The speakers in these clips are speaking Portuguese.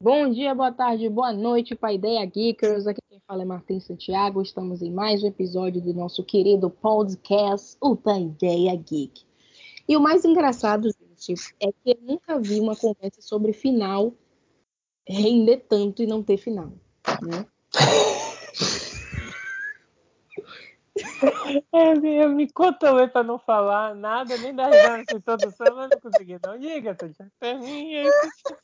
Bom dia, boa tarde, boa noite para Ideia Geekers. Aqui quem fala é Martim Santiago. Estamos em mais um episódio do nosso querido podcast, o da Ideia Geek. E o mais engraçado, gente, é que eu nunca vi uma conversa sobre final render tanto e não ter final, né? Eu, eu me controlei para não falar nada, nem dar risada de introdução, mas não consegui. Não diga, Santiago. Termine isso.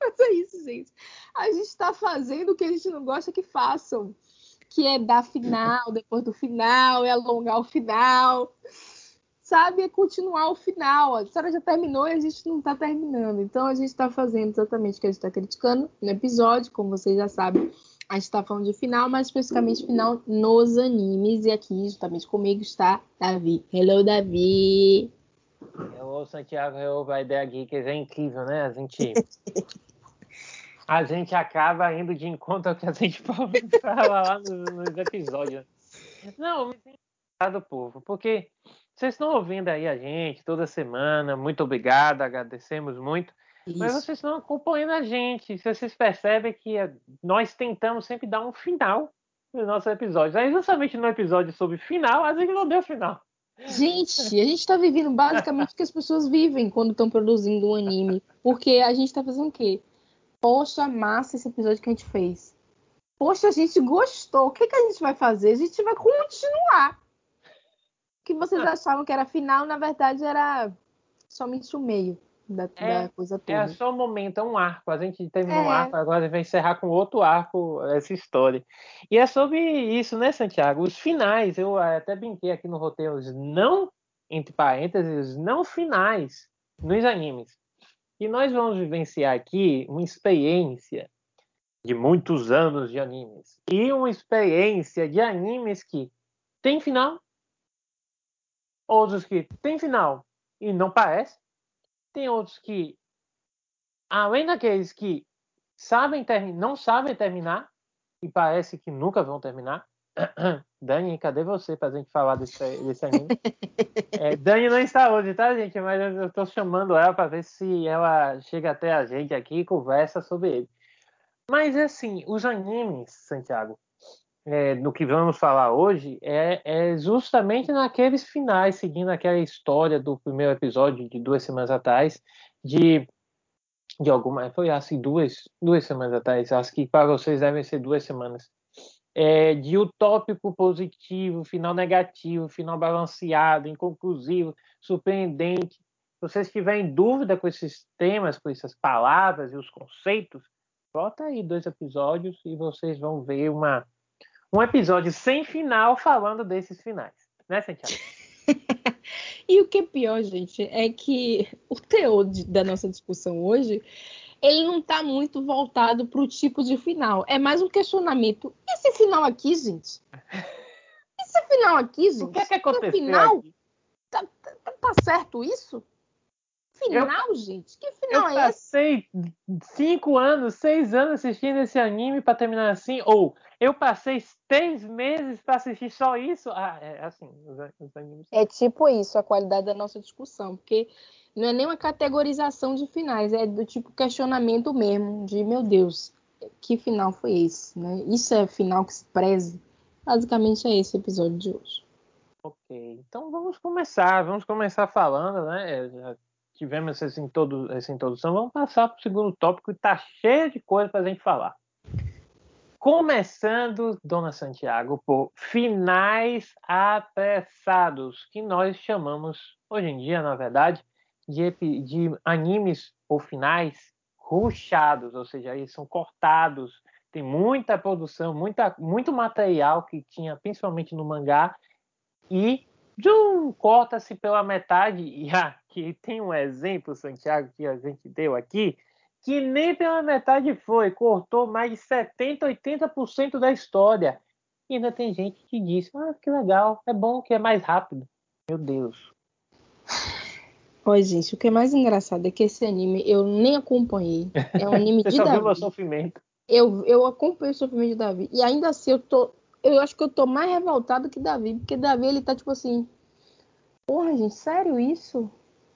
Mas é isso, gente. A gente está fazendo o que a gente não gosta que façam, que é dar final depois do final, é alongar o final, sabe? É continuar o final. A história já terminou e a gente não está terminando. Então a gente está fazendo exatamente o que a gente está criticando no episódio, como vocês já sabem. A gente está falando de final, mas especificamente final nos animes. E aqui, justamente comigo, está Davi. Hello, Davi! O Santiago eu, a ideia geekers é incrível, né? A gente, a gente acaba indo de encontro ao que a gente fala lá nos, nos episódios. Não, me tem povo, porque vocês estão ouvindo aí a gente toda semana. Muito obrigado, agradecemos muito. Mas Isso. vocês estão acompanhando a gente. Vocês percebem que eh, nós tentamos sempre dar um final nos nossos episódios. Aí, justamente no episódio sobre final, a gente não deu final. Gente, a gente está vivendo basicamente o que as pessoas vivem quando estão produzindo um anime. Porque a gente está fazendo o quê? Poxa, massa esse episódio que a gente fez. Poxa, a gente gostou. O que, que a gente vai fazer? A gente vai continuar. Que vocês achavam que era final, na verdade, era somente o meio da, É, da coisa É toda. só um momento, é um arco. A gente terminou um É. arco, agora vai encerrar com outro arco essa história. E é sobre isso, né, Santiago? Os finais, eu até brinquei aqui no roteiro, os não, entre parênteses, os não finais nos animes. E nós vamos vivenciar aqui uma experiência de muitos anos de animes. E uma experiência de animes que tem final, outros que tem final e não parece. Tem outros que, além daqueles que sabem não sabem terminar e parece que nunca vão terminar. Dani, cadê você pra gente falar desse, desse anime? É, Dani não está hoje, tá, gente? Mas eu tô chamando ela para ver se ela chega até a gente aqui e conversa sobre ele. Mas, assim, os animes, Santiago, é, no que vamos falar hoje, é, é justamente naqueles finais, seguindo aquela história do primeiro episódio de duas semanas atrás, de, de alguma. Foi assim, duas, duas semanas atrás, acho que para vocês devem ser duas semanas. É, de utópico positivo, final negativo, final balanceado, inconclusivo, surpreendente. Se vocês tiverem dúvida com esses temas, com essas palavras e os conceitos, bota aí dois episódios e vocês vão ver uma, um episódio sem final falando desses finais. Né, Santiago? E o que é pior, gente, é que o teor de- da nossa discussão hoje, ele não está muito voltado para o tipo de final. É mais um questionamento. Esse final aqui, gente? Esse final aqui, gente? O que é que aconteceu final? aqui? Tá, tá- tá certo isso? Final, gente? Que Eu final é esse? passei cinco anos, seis anos assistindo esse anime para terminar assim, ou eu passei três meses para assistir só isso. Ah, é assim, os, os animes. É tipo isso, a qualidade da nossa discussão, porque não é nem uma categorização de finais, é do tipo questionamento mesmo, de meu Deus, que final foi esse? Né? Isso é final que se preze? Basicamente é esse o episódio de hoje. Ok, então vamos começar, vamos começar falando, né? Tivemos essa, introdu- essa introdução, vamos passar para o segundo tópico e tá cheio de coisa para a gente falar. Começando, Dona Santiago, por finais apressados, que nós chamamos, hoje em dia, na verdade, de, de animes ou finais ruchados, ou seja, eles são cortados, tem muita produção, muita, muito material que tinha, principalmente no mangá, e corta-se pela metade. E aqui tem um exemplo, Santiago, que a gente deu aqui, que nem pela metade foi, cortou mais de 70, 80% da história. E ainda tem gente que diz: ah, que legal, é bom que é mais rápido. Meu Deus. Oi, gente, o que é mais engraçado é que esse anime eu nem acompanhei. É um anime Você de só viu meu Davi. sofrimento. Eu, eu acompanho o sofrimento de Davi. E ainda assim, eu tô. Eu acho que eu tô mais revoltado que Davi. Porque Davi, ele tá tipo assim. Porra, gente, sério isso?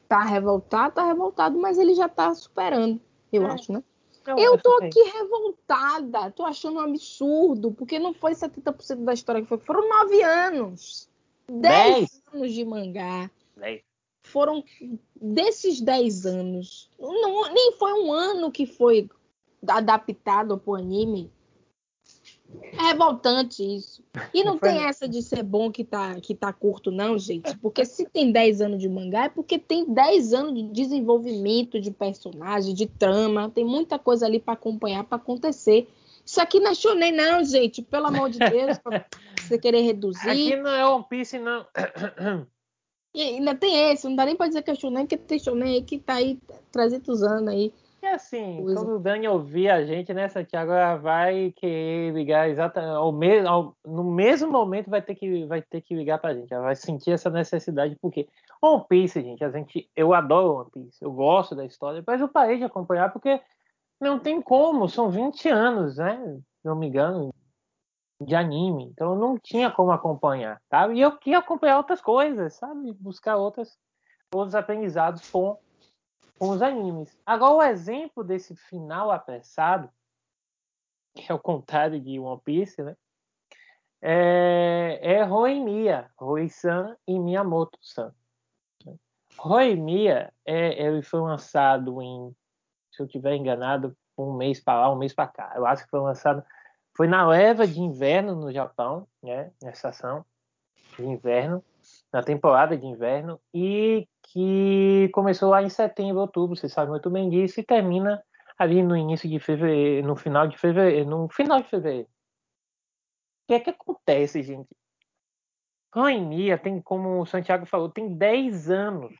Tá revoltado, tá revoltado, mas ele já tá superando, eu É. acho, né? Eu, Eu tô aqui revoltada, tô achando um absurdo, porque não foi 70% da história que foi, foram nove anos. Dez anos de mangá. Dez. Foram desses dez anos. Não, nem foi um ano que foi adaptado pro anime. É revoltante isso. E não tem essa de ser bom que tá, que tá curto, não, gente. Porque se tem 10 anos de mangá, é porque tem 10 anos de desenvolvimento de personagem, de trama. Tem muita coisa ali pra acompanhar, pra acontecer. Isso aqui não é shonen, não, gente. Pelo amor de Deus, pra você querer reduzir. Aqui não é One Piece, não. E ainda tem esse, não dá nem pra dizer que é shonen, porque tem shonen aí que tá aí 300 anos aí. E assim, Coisa. quando o Dani ouvir a gente, né, Santiago, ela vai querer ligar exatamente ao mesmo, ao- no mesmo momento vai ter que vai ter que ligar pra gente. Ela vai sentir essa necessidade porque One Piece, gente, a gente, eu adoro One Piece, eu gosto da história, mas eu parei de acompanhar porque não tem como, são 20 anos, né? Se não me engano, de anime, então eu não tinha como acompanhar, tá? E eu queria acompanhar outras coisas, sabe? Buscar outras outros aprendizados com com os animes. Agora, o exemplo desse final apressado, que é o contrário de One Piece, né? É, é Roemiya, Roi-san e Miyamoto-san. Roemiya, é, ele foi lançado em, se eu estiver enganado, um mês para lá, um mês para cá. Eu acho que foi lançado, foi na leva de inverno no Japão, né? Na estação de inverno, na temporada de inverno, e que começou lá em setembro, outubro, você sabe muito bem disso, e termina ali no início de fevereiro, no final de fevereiro, no final de fevereiro. O que é que acontece, gente? Rainha tem, como o Santiago falou, tem 10 anos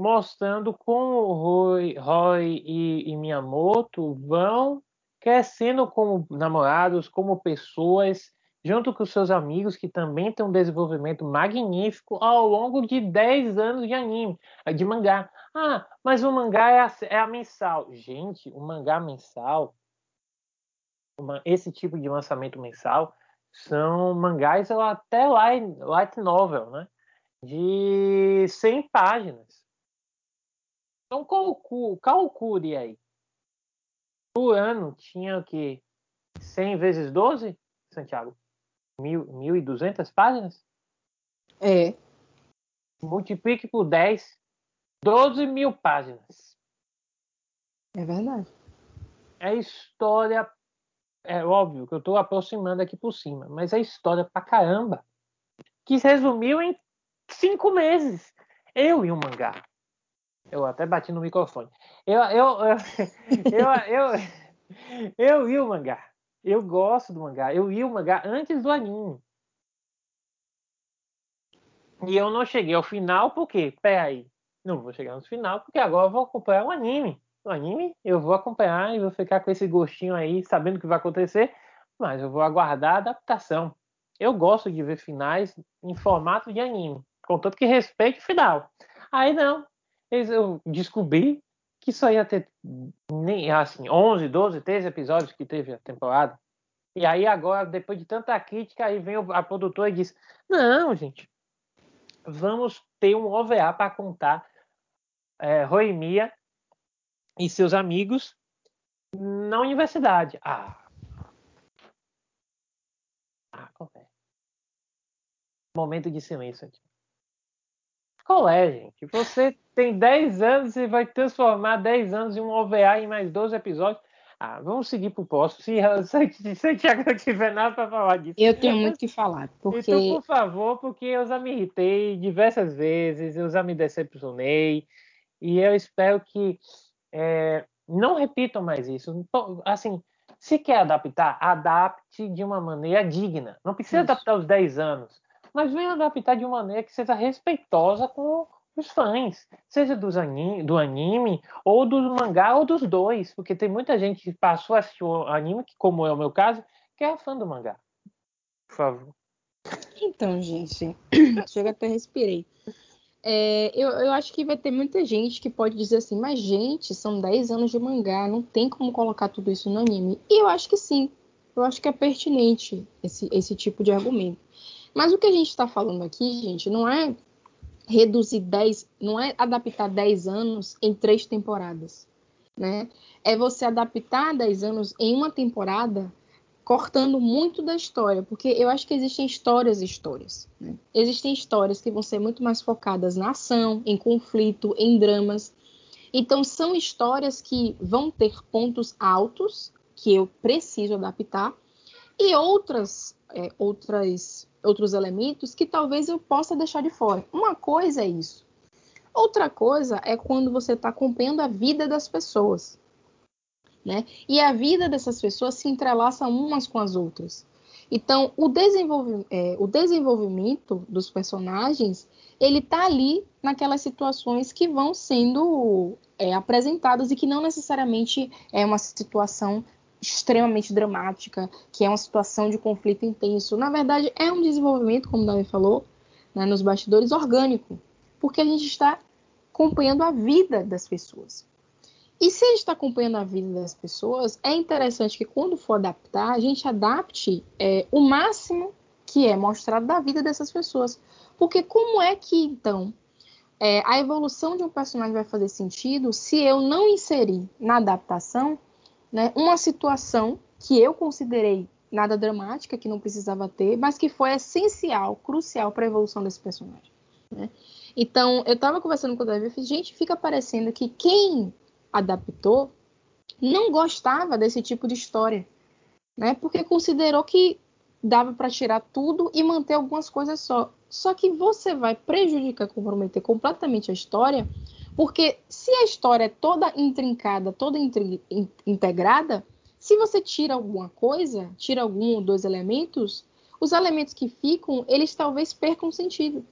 mostrando como Roy, Roy e, e Miyamoto vão crescendo como namorados, como pessoas, junto com seus amigos, que também têm um desenvolvimento magnífico ao longo de 10 anos de anime, de mangá. Ah, mas o mangá é a, é a mensal. Gente, o mangá mensal, uma- esse tipo de lançamento mensal, são mangás ou até light, light novel, né? De 100 páginas. Então calcule, calcule aí. O ano tinha o quê? 100 vezes 12, Santiago? Mil- 1.200 páginas? É. Multiplique por 10. 12 mil páginas. É verdade. É história. É óbvio que eu estou aproximando aqui por cima, mas é história pra caramba. Que se resumiu em cinco meses. Eu e o mangá. Eu até bati no microfone. Eu, eu, eu, eu, eu, eu li o mangá. Eu gosto do mangá. Eu li o mangá antes do anime. E eu não cheguei ao final porque, peraí, não vou chegar no final porque agora eu vou acompanhar o anime. O anime eu vou acompanhar e vou ficar com esse gostinho aí, sabendo o que vai acontecer, mas eu vou aguardar a adaptação. Eu gosto de ver finais em formato de anime, contanto que respeite o final. Aí não, eu descobri que só ia ter nem assim 11, 12, 13 episódios que teve a temporada. E aí agora, depois de tanta crítica, aí vem a produtora e diz: "Não, gente, vamos ter um OVA para contar é, Roemia e seus amigos na universidade". Ah. Ah, qual é? Momento de silêncio aqui. É, gente? Você tem 10 anos e vai transformar 10 anos em um OVA em mais 12 episódios. Ah, vamos seguir pro próximo. Se, se, se o Thiago não tiver nada para falar disso. Eu tenho muito o que falar, porque Então, por favor, porque eu já me irritei diversas vezes, eu já me decepcionei, e eu espero que é, não repitam mais isso. Então, Assim, se quer adaptar, adapte de uma maneira digna. Não precisa Isso. adaptar os 10 anos, mas venha adaptar de uma maneira que seja respeitosa com os fãs, seja dos ani- do anime, ou do mangá, ou dos dois, porque tem muita gente que passou a assistir o anime, que, como é o meu caso, que é fã do mangá. Por favor. Então, gente, chega até respirei. É, eu, eu acho que vai ter muita gente que pode dizer assim, mas gente, são 10 anos de mangá, não tem como colocar tudo isso no anime. E eu acho que sim. Eu acho que é pertinente esse, esse tipo de argumento. Mas o que a gente está falando aqui, gente, não é reduzir 10, não é adaptar 10 anos em três temporadas. Né? É você adaptar 10 anos em uma temporada cortando muito da história, porque eu acho que existem histórias e histórias. Né? Existem histórias que vão ser muito mais focadas na ação, em conflito, em dramas. Então, são histórias que vão ter pontos altos que eu preciso adaptar e outras, é, outras, outros elementos que talvez eu possa deixar de fora. Uma coisa é isso. Outra coisa é quando você está acompanhando a vida das pessoas. Né? E a vida dessas pessoas se entrelaça umas com as outras. Então, o, é, o desenvolvimento dos personagens, ele está ali naquelas situações que vão sendo é, apresentadas e que não necessariamente é uma situação extremamente dramática, que é uma situação de conflito intenso. Na verdade, é um desenvolvimento, como o Davi falou, né, nos bastidores, orgânico, porque a gente está acompanhando a vida das pessoas. E se a gente está acompanhando a vida das pessoas, é interessante que quando for adaptar, a gente adapte é, o máximo que é mostrado da vida dessas pessoas. Porque como é que, então, é, a evolução de um personagem vai fazer sentido se eu não inserir na adaptação né, uma situação que eu considerei nada dramática, que não precisava ter, mas que foi essencial, crucial para a evolução desse personagem. Né? Então, eu estava conversando com o Davi e falei, gente, fica parecendo que quem adaptou não gostava desse tipo de história, né? Porque considerou que dava para tirar tudo e manter algumas coisas só. Só que você vai prejudicar, comprometer completamente a história, porque se a história é toda intrincada, toda integrada, se você tira alguma coisa, tira algum ou dois elementos, os elementos que ficam, eles talvez percam sentido.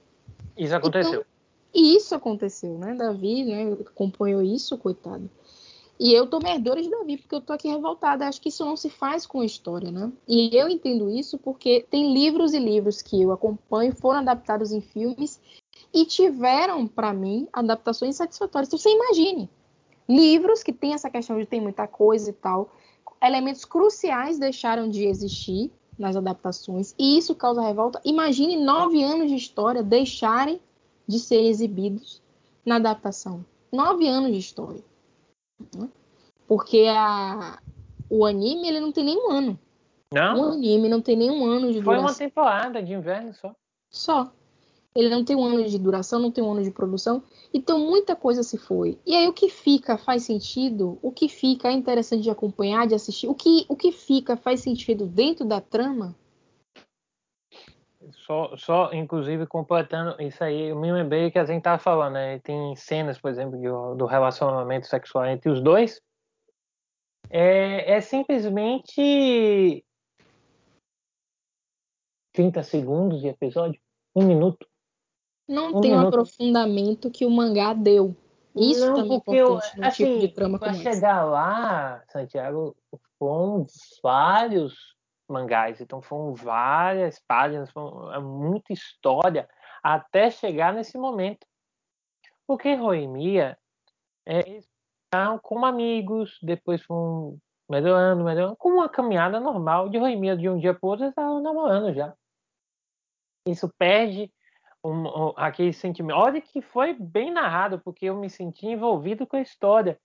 Isso aconteceu. Então, e isso aconteceu, né? Davi, né, acompanhou isso, coitado. E eu tô merdora de Davi, porque eu tô aqui revoltada. Acho que isso não se faz com a história, né? E eu entendo isso porque tem livros e livros que eu acompanho, foram adaptados em filmes e tiveram, para mim, adaptações satisfatórias. Então, você imagine, livros que tem essa questão de ter muita coisa e tal, elementos cruciais deixaram de existir nas adaptações, e isso causa revolta. Imagine nove anos de história deixarem de ser exibidos na adaptação. Nove anos de história. Né? Porque a, o anime ele não tem nenhum ano. Não? O anime não tem nenhum ano de Foi duração. uma temporada de inverno só. Só. Ele não tem um ano de duração, não tem um ano de produção. Então muita coisa se foi. E aí o que fica faz sentido? O que fica é interessante de acompanhar, de assistir? O que, o que fica faz sentido dentro da trama? Só, só, inclusive, completando isso aí, eu me lembrei que a gente tava falando, né? Tem cenas, por exemplo, de, do relacionamento sexual entre os dois. É, é simplesmente 30 segundos de episódio, um minuto. Não tem um minuto. aprofundamento que o mangá deu. Isso Não, também é porque eu- importante num assim, tipo de trama Para como esse. chegar lá, Santiago, foram vários mangás, então foram várias páginas, foram, é muita história até chegar nesse momento. Porque Roemia, é, eles estavam como amigos, depois foram melhorando, melhorando, como uma caminhada normal de Roemia, de um dia para outro, eles estavam namorando já. Isso perde um- um- aquele sentimento. Olha que foi bem narrado, porque eu me senti envolvido com a história.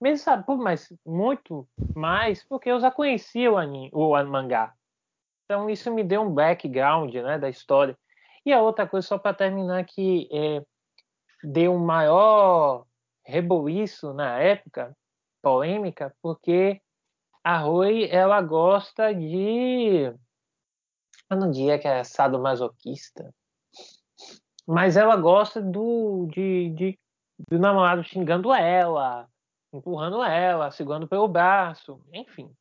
Mesmo sabe, pô, mas muito mais, porque eu já conhecia o, anime, o mangá. Então isso me deu um background né, da história. E a outra coisa, só para terminar, que é, deu um maior reboliço na época, polêmica, porque a Rui, ela gosta de... Eu não diria que é sadomasoquista, mas ela gosta do, de, de, do namorado xingando ela, empurrando ela, segurando pelo braço, enfim.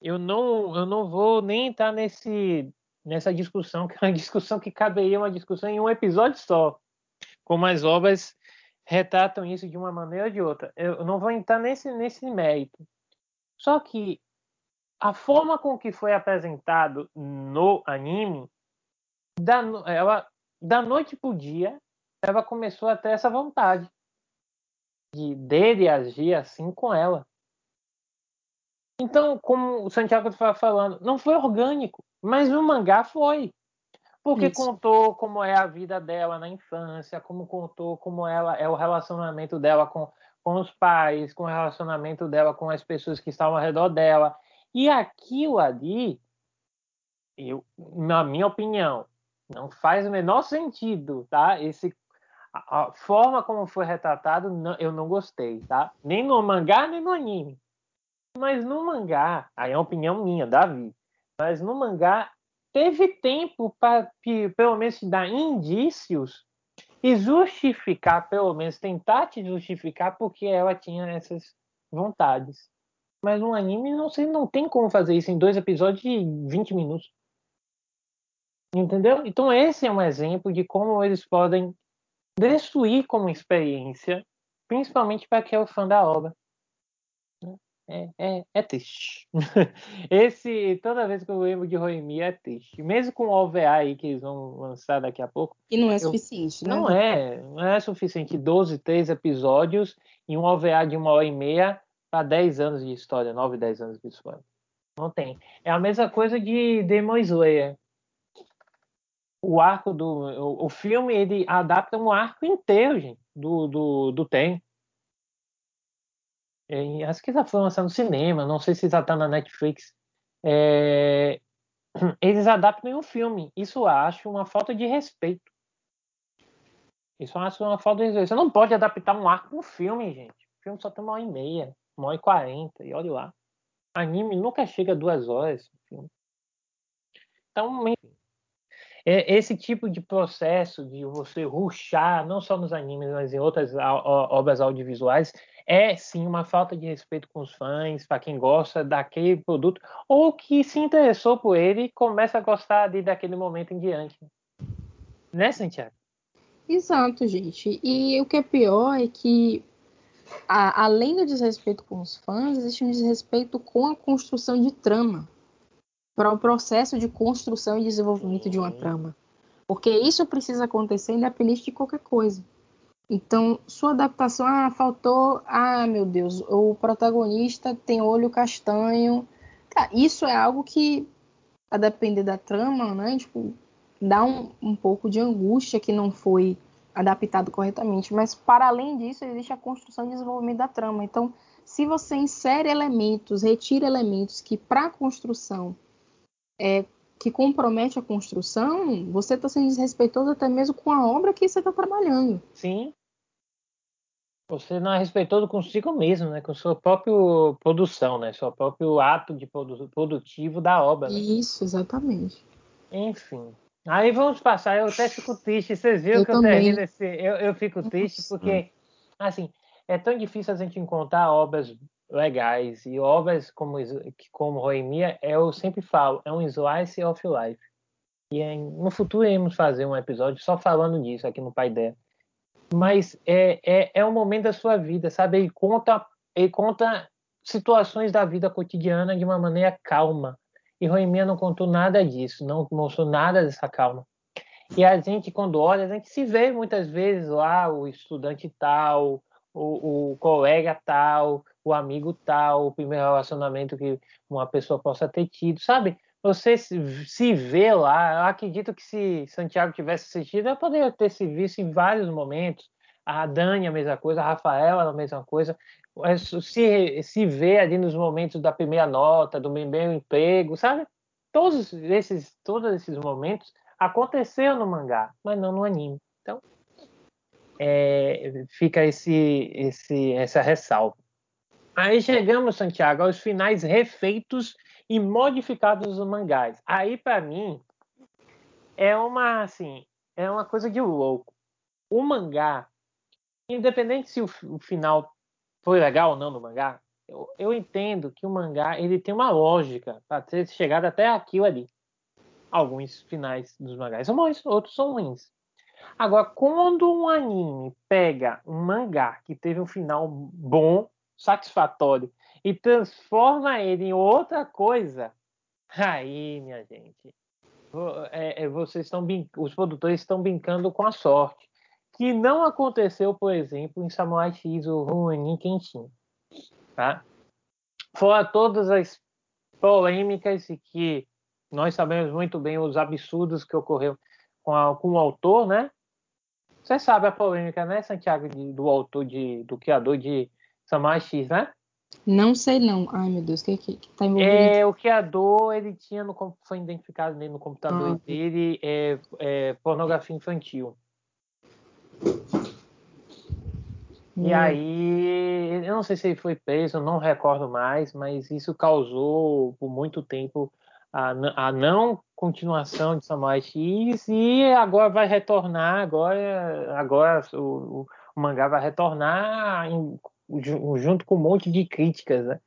Eu não, eu não vou nem entrar nesse, nessa discussão, que é uma discussão que caberia uma discussão em um episódio só. Como as obras retratam isso de uma maneira ou de outra. Eu não vou entrar nesse, nesse mérito. Só que a forma com que foi apresentado no anime, no- ela, da noite pro dia, ela começou a ter essa vontade de dele agir assim com ela. Então, como o Santiago estava falando, não foi orgânico, mas no mangá foi. Porque Isso. contou como é a vida dela na infância, como contou como ela é o relacionamento dela com, com os pais, com o relacionamento dela com as pessoas que estavam ao redor dela. E aquilo ali, eu, na minha opinião, não faz o menor sentido, tá? Esse a, forma como foi retratado, não, eu não gostei, tá? Nem no mangá, nem no anime. Mas no mangá, aí é uma opinião minha, Davi. Mas no mangá teve tempo para pelo menos dar indícios e justificar, pelo menos tentar te justificar porque ela tinha essas vontades. Mas no anime não não tem como fazer isso em dois episódios de 20 minutos. Entendeu? Então esse é um exemplo de como eles podem destruir como experiência, principalmente para quem é o fã da obra. É, é, é triste. Esse, toda vez que eu lembro de Roemia é triste. Mesmo com o OVA aí que eles vão lançar daqui a pouco. E não é eu, suficiente, né? Não é. Não é suficiente 12, 13 episódios e um OVA de uma hora e meia para 10 anos de história, 9, 10 anos de história. Não tem. É a mesma coisa de Demon Slayer o arco do. O, o, filme ele adapta um arco inteiro, gente, do, do, do Tem. É, acho que já foi lançado no cinema, não sei se já está na Netflix. É, eles adaptam em um filme. Isso eu acho uma falta de respeito. Isso eu acho uma falta de respeito. Você não pode adaptar um arco no filme, gente. O filme só tem uma hora e meia, uma hora e quarenta, e olha lá. Anime nunca chega a duas horas. Então, enfim. É, esse tipo de processo de você ruxar, não só nos animes, mas em outras obras audiovisuais, é sim uma falta de respeito com os fãs, para quem gosta daquele produto, ou que se interessou por ele e começa a gostar de, daquele momento em diante. Né, Santiago? Exato, gente. E o que é pior é que, a, além do desrespeito com os fãs, existe um desrespeito com a construção de trama para o processo de construção e desenvolvimento de uma trama. Porque isso precisa acontecer independente de qualquer coisa. Então, sua adaptação, ah, faltou, ah, meu Deus, o protagonista tem olho castanho. Tá, isso é algo que, a depender da trama, né, tipo, dá um, um pouco de angústia que não foi adaptado corretamente. Mas, para além disso, existe a construção e desenvolvimento da trama. Então, se você insere elementos, retira elementos que, para a construção, é, que compromete a construção, você está sendo desrespeitoso até mesmo com a obra que você está trabalhando. Sim. Você não é respeitoso consigo mesmo, né? Com sua própria produção, né? Seu próprio ato de produ produtivo da obra. Né? Isso, exatamente. Enfim. Aí vamos passar, eu até fico triste. Vocês viram eu que eu termino esse. Eu, eu fico triste porque, assim, é tão difícil a gente encontrar obras legais. E obras como, como Roemia, eu sempre falo, é um slice of life. E é, no futuro iremos fazer um episódio só falando disso aqui no Paideia. Mas é, é, é um momento da sua vida, sabe? Ele conta, ele conta situações da vida cotidiana de uma maneira calma. E Roemia não contou nada disso, não mostrou nada dessa calma. E a gente, quando olha, a gente se vê muitas vezes lá, o estudante tal, o, o colega tal, o amigo tal, o primeiro relacionamento que uma pessoa possa ter tido, sabe? Você se, vê lá, eu acredito que se Santiago tivesse assistido, eu poderia ter se visto em vários momentos. A Dani a mesma coisa, a Rafaela a mesma coisa. Se, se vê ali nos momentos da primeira nota, do primeiro emprego, sabe? Todos esses, todos esses momentos aconteceram no mangá, mas não no anime. Então, é, fica esse, esse, essa ressalva. Aí chegamos, Santiago, aos finais refeitos e modificados dos mangás. Aí, para mim, é uma assim, é uma coisa de louco. O mangá, independente se o, o final foi legal ou não no mangá, eu, eu, entendo que o mangá ele tem uma lógica para ter chegado até aquilo ali. Alguns finais dos mangás são bons, outros são ruins. Agora, quando um anime pega um mangá que teve um final bom satisfatório e transforma ele em outra coisa, aí, minha gente, é, é, vocês estão os produtores estão brincando com a sorte. que não aconteceu, por exemplo, em Samurai X ou Rurouni Kenshin. Tá? Fora todas as polêmicas e que nós sabemos muito bem os absurdos que ocorreram com, a, com o autor, né? Você sabe a polêmica, né, Santiago, de, do autor, de, do criador de Samurai X, né? Não sei não. Ai, meu Deus, o que, que, que tá envolvido? É, o criador, ele tinha, no, foi identificado nele no computador Ah. dele, é, é, pornografia infantil. E Hum. aí, eu não sei se ele foi preso, não recordo mais, mas isso causou por muito tempo a, a não continuação de Samurai X e agora vai retornar, agora, agora o, o- mangá vai retornar em- junto com um monte de críticas, né?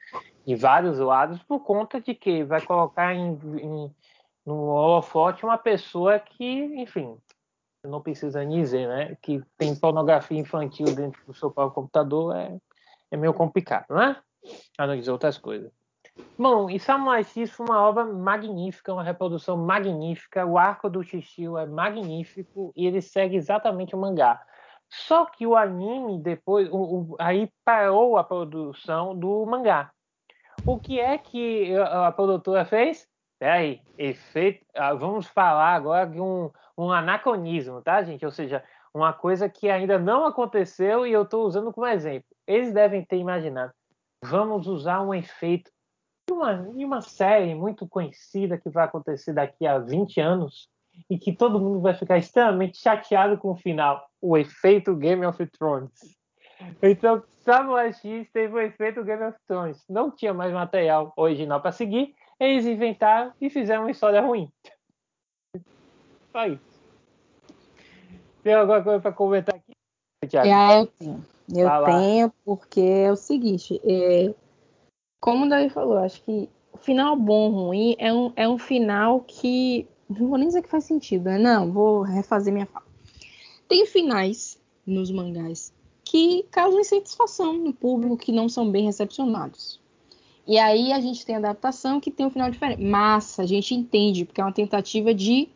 De vários lados, por conta de que vai colocar em, em- no holofote uma pessoa que, enfim, não precisa nem dizer, né? Que tem pornografia infantil dentro do seu próprio computador é, é meio complicado, né? A não dizer outras coisas. Bom, e Samurai X foi uma obra magnífica, uma reprodução magnífica. O arco do Shishio é magnífico e ele segue exatamente o mangá. Só que o anime depois, o- o- aí parou a produção do mangá. O que é que a, a produtora fez? Peraí, efeito. ah, Vamos falar agora de um, um anacronismo, tá, gente? Ou seja, uma coisa que ainda não aconteceu e eu estou usando como exemplo. Eles devem ter imaginado. Vamos usar um efeito de uma, de uma série muito conhecida que vai acontecer daqui a 20 anos e que todo mundo vai ficar extremamente chateado com o final. O efeito Game of Thrones. Então, Samurai X teve o efeito Game of Thrones. Não tinha mais material original para seguir. Eles inventaram e fizeram uma história ruim. Só isso. Tem alguma coisa para comentar aqui? Thiago? É, eu tenho. Eu lá. tenho, porque é o seguinte, é, como o Davi falou, acho que o final bom ruim é um, é um final que. Não vou nem dizer que faz sentido, né? Não, vou refazer minha fala. Tem finais nos mangás que causam insatisfação no público, que não são bem recepcionados. E aí a gente tem adaptação que tem um final diferente. Massa, a gente entende, porque é uma tentativa de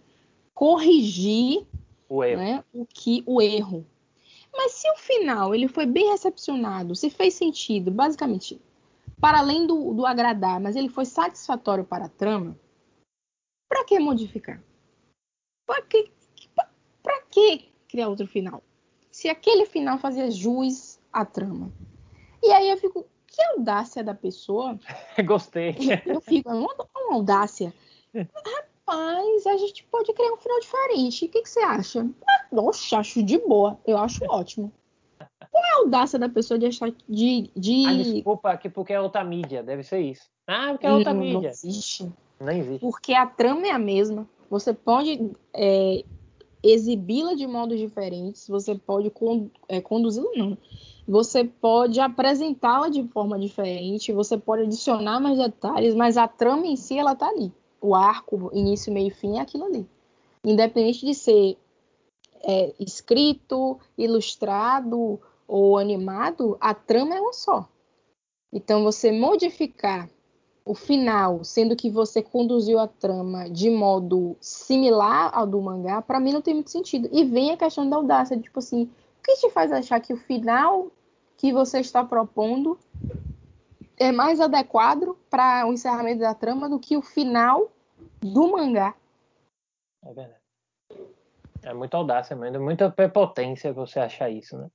corrigir O erro. né, o que o erro. Mas se o final ele foi bem recepcionado, se fez sentido, basicamente, para além do, do agradar, mas ele foi satisfatório para a trama, para que modificar? Para que, para que criar outro final? Se aquele final fazia jus à trama. E aí eu fico, que audácia da pessoa Gostei. eu fico, uma, uma audácia. Rapaz, a gente pode criar um final diferente. O que, que você acha? Ah, Nossa, acho de boa. Eu acho ótimo. Qual é a audácia da pessoa de achar de. de... Ah, desculpa, que porque é outra mídia, deve ser isso. Ah, porque é outra não, não mídia. existe. Não existe. Porque a trama é a mesma. Você pode é, exibi-la de modos diferentes. Você pode é, conduzi-la, não. Você pode apresentá-la de forma diferente. Você pode adicionar mais detalhes, mas a trama em si, ela tá ali. O arco, início, meio e fim é aquilo ali. Independente de ser é, escrito, ilustrado ou animado, a trama é uma só. Então, você modificar o final, sendo que você conduziu a trama de modo similar ao do mangá, para mim não tem muito sentido. E vem a questão da audácia, tipo assim, o que te faz achar que o final que você está propondo é mais adequado para o encerramento da trama do que o final do mangá? É verdade. É muita audácia, mano. Muita prepotência você achar isso, né?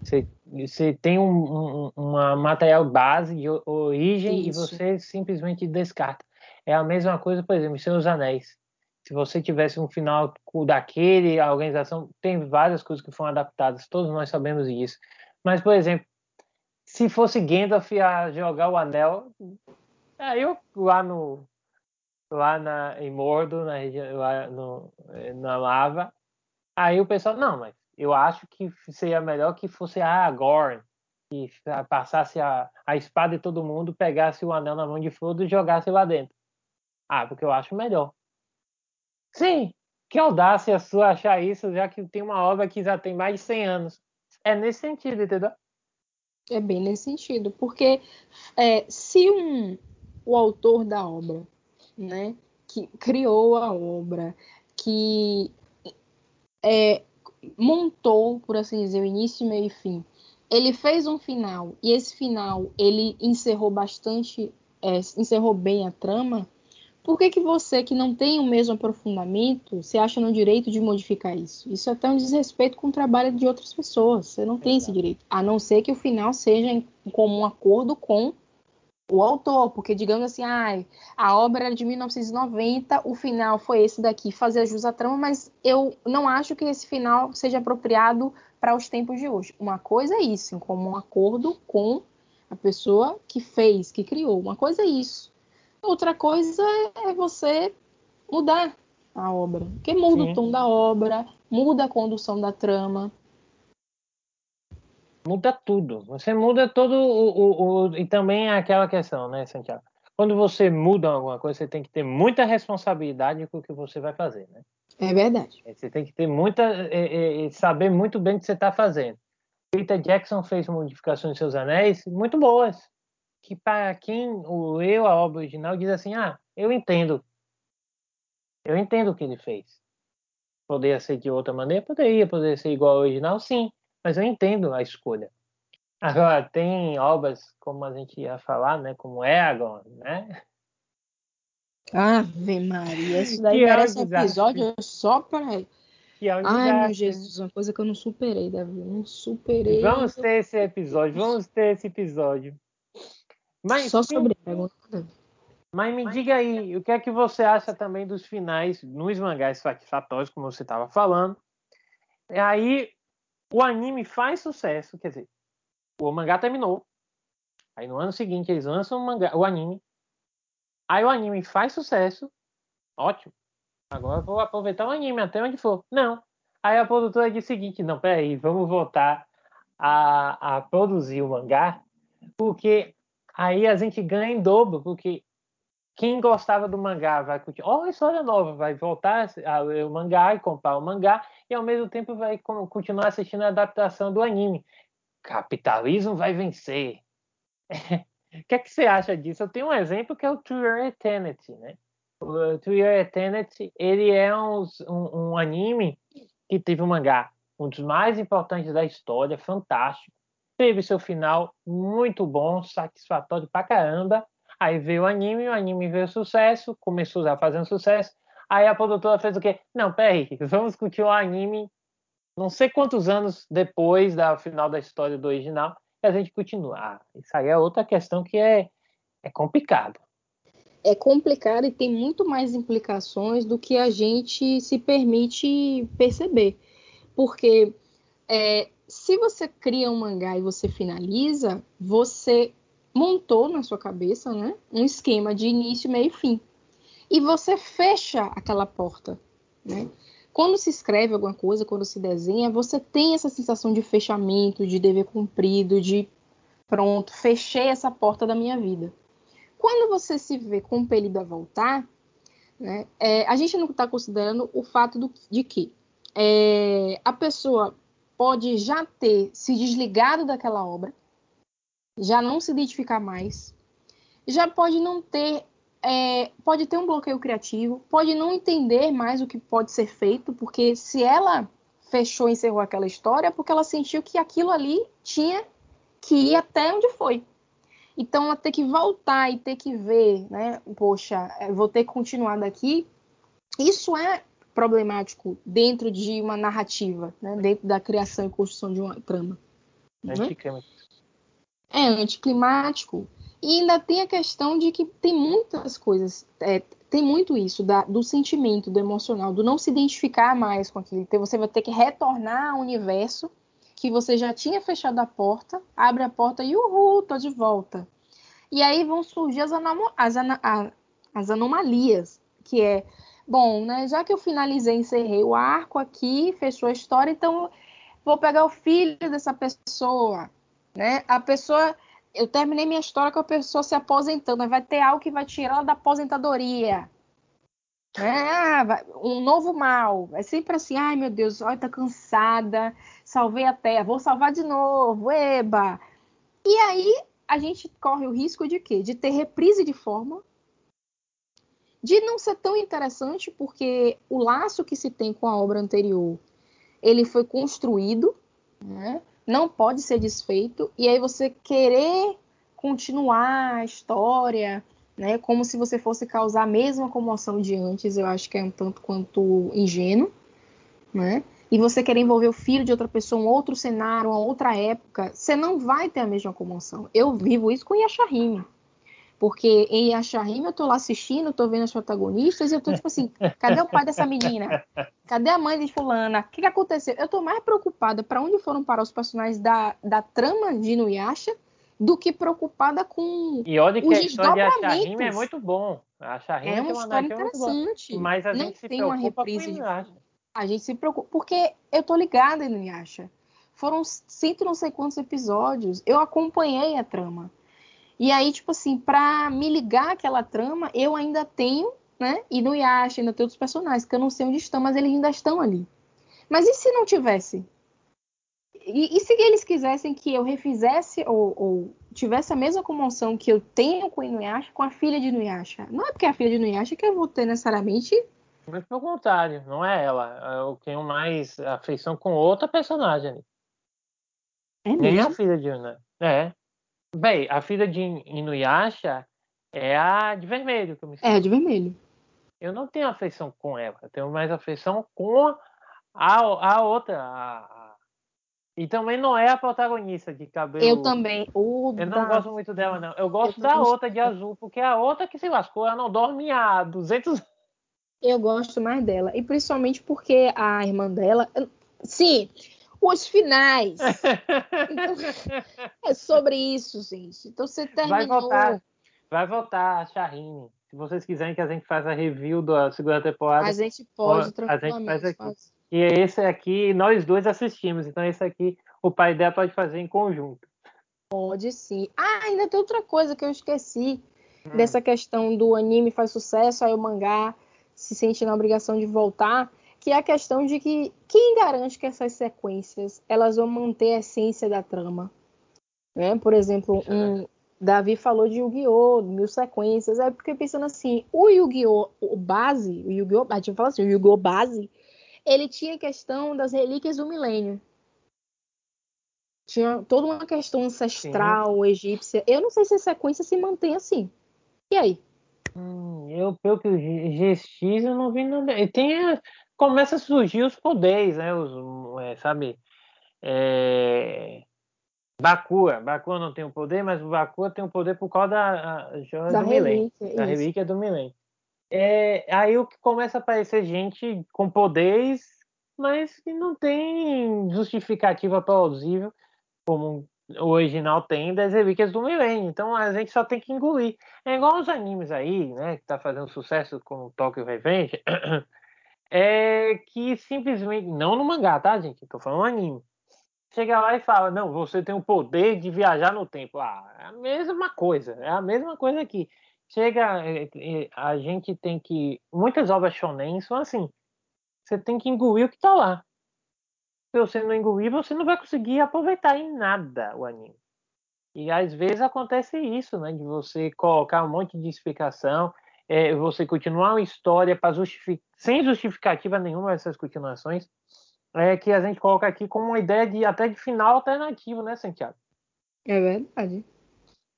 Você, você tem um, um, uma material base de origem Isso. e você simplesmente descarta. É a mesma coisa, por exemplo, em Seus Anéis. Se você tivesse um final daquele, a organização, tem várias coisas que foram adaptadas, todos nós sabemos disso. Mas, por exemplo, se fosse Gandalf a jogar o anel, aí eu lá no lá na, em Mordor, na região, lá no, eh, na lava, aí o pessoal, não, mas eu acho que seria melhor que fosse a Aragorn, que passasse a, a espada de todo mundo, pegasse o anel na mão de Frodo e jogasse lá dentro. Ah, porque eu acho melhor. Sim, que audácia sua achar isso, já que tem uma obra que já tem mais de 100 anos. É nesse sentido, entendeu? É bem nesse sentido, porque é, se um, o autor da obra, né, que criou a obra, que é, montou, por assim dizer, o início, meio e fim, ele fez um final e esse final ele encerrou bastante, é, encerrou bem a trama, por que, que você, que não tem o mesmo aprofundamento, se acha no direito de modificar isso? Isso é até um desrespeito com o trabalho de outras pessoas. Você não tem esse direito. A não ser que o final seja em comum acordo com o autor, porque digamos assim, ah, a obra era de 1990, o final foi esse daqui, fazer jus à trama, mas eu não acho que esse final seja apropriado para os tempos de hoje. Uma coisa é isso, em comum acordo com a pessoa que fez, que criou. Uma coisa é isso. Outra coisa é você mudar a obra, porque muda Sim. o tom da obra, muda a condução da trama. Muda tudo. Você muda todo o, o, o, e também é aquela questão, né, Santiago? Quando você muda alguma coisa, você tem que ter muita responsabilidade com o que você vai fazer, né? É verdade. Você tem que ter muita, é, é, saber muito bem o que você está fazendo. Peter Jackson fez modificações em seus anéis muito boas que para quem leu a obra original diz assim, ah, eu entendo. Eu entendo o que ele fez. Poderia ser de outra maneira? Poderia. Poderia ser igual ao original? Sim. Mas eu entendo a escolha. Agora, tem obras, como a gente ia falar, né? Como Eragon, né? Ave Maria, isso daí que merece é um episódio só para... É um Ai, meu Jesus, uma coisa que eu não superei, Davi. Não superei. Vamos ter esse episódio, vamos ter esse episódio. Mas, Só sobre pergunta. Mas me diga aí, o que é que você acha também dos finais nos mangás satisfatórios, como você estava falando? E aí, o anime faz sucesso, quer dizer, o mangá terminou. Aí no ano seguinte eles lançam o, mangá, o anime. Aí o anime faz sucesso. Ótimo. Agora vou aproveitar o anime até onde for. Não. Aí a produtora diz o seguinte: não, peraí, vamos voltar a, a produzir o mangá, porque aí a gente ganha em dobro, porque quem gostava do mangá vai continuar, ó, oh, história nova, vai voltar a ler o mangá e comprar o mangá, e ao mesmo tempo vai continuar assistindo a adaptação do anime. Capitalismo vai vencer. o que é que você acha disso? Eu tenho um exemplo que é o True Eternity, né? O True Eternity, ele é um, um, um anime que teve um mangá, um dos mais importantes da história, fantástico teve seu final muito bom, satisfatório pra caramba. Aí veio o anime, o anime veio sucesso, começou já fazendo sucesso. Aí a produtora fez o quê? Não, peraí, vamos continuar o anime não sei quantos anos depois da final da história do original e a gente continua. Ah, isso aí é outra questão que é, é complicado. É complicado e tem muito mais implicações do que a gente se permite perceber. Porque é, se você cria um mangá e você finaliza, você montou na sua cabeça né, um esquema de início, meio e fim. E você fecha aquela porta. Né? Quando se escreve alguma coisa, quando se desenha, você tem essa sensação de fechamento, de dever cumprido, de pronto, fechei essa porta da minha vida. Quando você se vê compelido a voltar, né, é, a gente não está considerando o fato do, de que é, a pessoa pode já ter se desligado daquela obra, já não se identificar mais, já pode não ter, é, pode ter um bloqueio criativo, pode não entender mais o que pode ser feito, porque se ela fechou e encerrou aquela história, é porque ela sentiu que aquilo ali tinha que ir até onde foi. Então ela ter que voltar e ter que ver, né? Poxa, vou ter que continuar daqui. Isso é problemático dentro de uma narrativa, né? dentro da criação e construção de uma trama. Né? É, anticlimático. E ainda tem a questão de que tem muitas coisas, é, tem muito isso da, do sentimento, do emocional, do não se identificar mais com aquilo. Então você vai ter que retornar ao universo que você já tinha fechado a porta, abre a porta e uhul, tô de volta. E aí vão surgir as, as, as anomalias, que é bom, né? Já que eu finalizei, encerrei o arco aqui, fechou a história, então vou pegar o filho dessa pessoa, né? A pessoa, eu terminei minha história com a pessoa se aposentando, vai ter algo que vai tirar ela da aposentadoria. Ah, um novo mal. É sempre assim, ai meu Deus, olha, tá cansada, salvei a terra, vou salvar de novo, eba. E aí a gente corre o risco de quê? De ter reprise de forma de não ser tão interessante, porque o laço que se tem com a obra anterior ele foi construído, né? Não pode ser desfeito, e aí você querer continuar a história, né, como se você fosse causar a mesma comoção de antes, eu acho que é um tanto quanto ingênuo, né? E você querer envolver o filho de outra pessoa, um outro cenário, uma outra época, você não vai ter a mesma comoção. Eu vivo isso com Yashahime. Porque em Yashahime eu tô lá assistindo, tô vendo as protagonistas e eu tô tipo assim, cadê o pai dessa menina? Cadê a mãe de fulana? O que, que aconteceu? Eu tô mais preocupada para onde foram parar os personagens da, da trama de Inuyasha do que preocupada com E olha que os a história de desdobramentos. Ashahime é muito bom. A Ashahime É uma uma história interessante. Mas a Não gente se tem uma preocupa com reprise de Inuyasha. A gente se preocupa. Porque eu tô ligada em Inuyasha. Foram cento e não sei quantos episódios. Eu acompanhei a trama. E aí, tipo assim, pra me ligar àquela trama, eu ainda tenho, né? Inuyasha, ainda tenho outros personagens, que eu não sei onde estão, mas eles ainda estão ali. Mas e se não tivesse? E, e se eles quisessem que eu refizesse ou, ou tivesse a mesma comoção que eu tenho com Inuyasha com a filha de Inuyasha? Não é porque é a filha de Inuyasha que eu vou ter necessariamente Mas pelo contrário, não é ela. Eu tenho mais afeição com outra personagem é Nem a mesmo. filha de Inuyasha. É. Bem, a filha de Inuyasha é a de vermelho que eu me É, a de vermelho. Eu não tenho afeição com ela. Eu tenho mais afeição com a, a outra. a- E também não é a protagonista de cabelo. Eu também. O Eu não da- gosto muito dela, não. Eu gosto Eu da outra de azul, porque a outra que se lascou, ela não dorme há 200 Eu gosto mais dela. E principalmente porque a irmã dela. Sim, os finais. É sobre isso, gente. Então você Vai terminou. voltar. Vai voltar a Shahine. Se vocês quiserem que a gente faça a review da segunda temporada. A gente pode A gente tranquilamente faz aqui. E esse aqui, nós dois assistimos. Então esse aqui, o pai dela pode fazer em conjunto. Pode sim. Ah, ainda tem outra coisa que eu esqueci. Hum. Dessa questão do anime faz sucesso, aí o mangá se sente na obrigação de voltar. Que é a questão de que quem garante que essas sequências elas vão manter a essência da trama? Né? Por exemplo, um, Davi falou de Yu-Gi-Oh! mil sequências. É porque pensando assim, o Yu-Gi-Oh! o base, o Yu-Gi-Oh! A gente fala assim, o Yu-Gi-Oh! base, ele tinha a questão das relíquias do milênio. Tinha toda uma questão ancestral, egípcia. Eu não sei se a sequência se mantém assim. E aí? Hum, eu, pelo que GX, eu não vi nada. Tem, a- começa a surgir os poderes, né? Os, é, sabe? É... Bakura. Bakura não tem o poder, mas o Bakura tem o poder por causa da a, Da relíquia, Da isso. relíquia do milênio. É, aí o que começa a aparecer gente com poderes, mas que não tem justificativa plausível, como o original tem das relíquias do milênio. Então a gente só tem que engolir. É igual os animes aí, né? Que tá fazendo sucesso com o Tokyo Revenge. É que simplesmente. Não no mangá, tá, gente? Tô falando anime. Chega lá e fala, não, você tem o poder de viajar no tempo. Ah, é a mesma coisa, é a mesma coisa aqui. Chega, é, é, a gente tem que. Muitas obras shonen são assim. Você tem que engolir o que tá lá. Se você não engolir, você não vai conseguir aproveitar em nada o anime. E às vezes acontece isso, né? De você colocar um monte de explicação, é, você continuar uma história para justific... sem justificativa nenhuma essas continuações, é que a gente coloca aqui como uma ideia de até de final alternativo, né, Santiago? É verdade.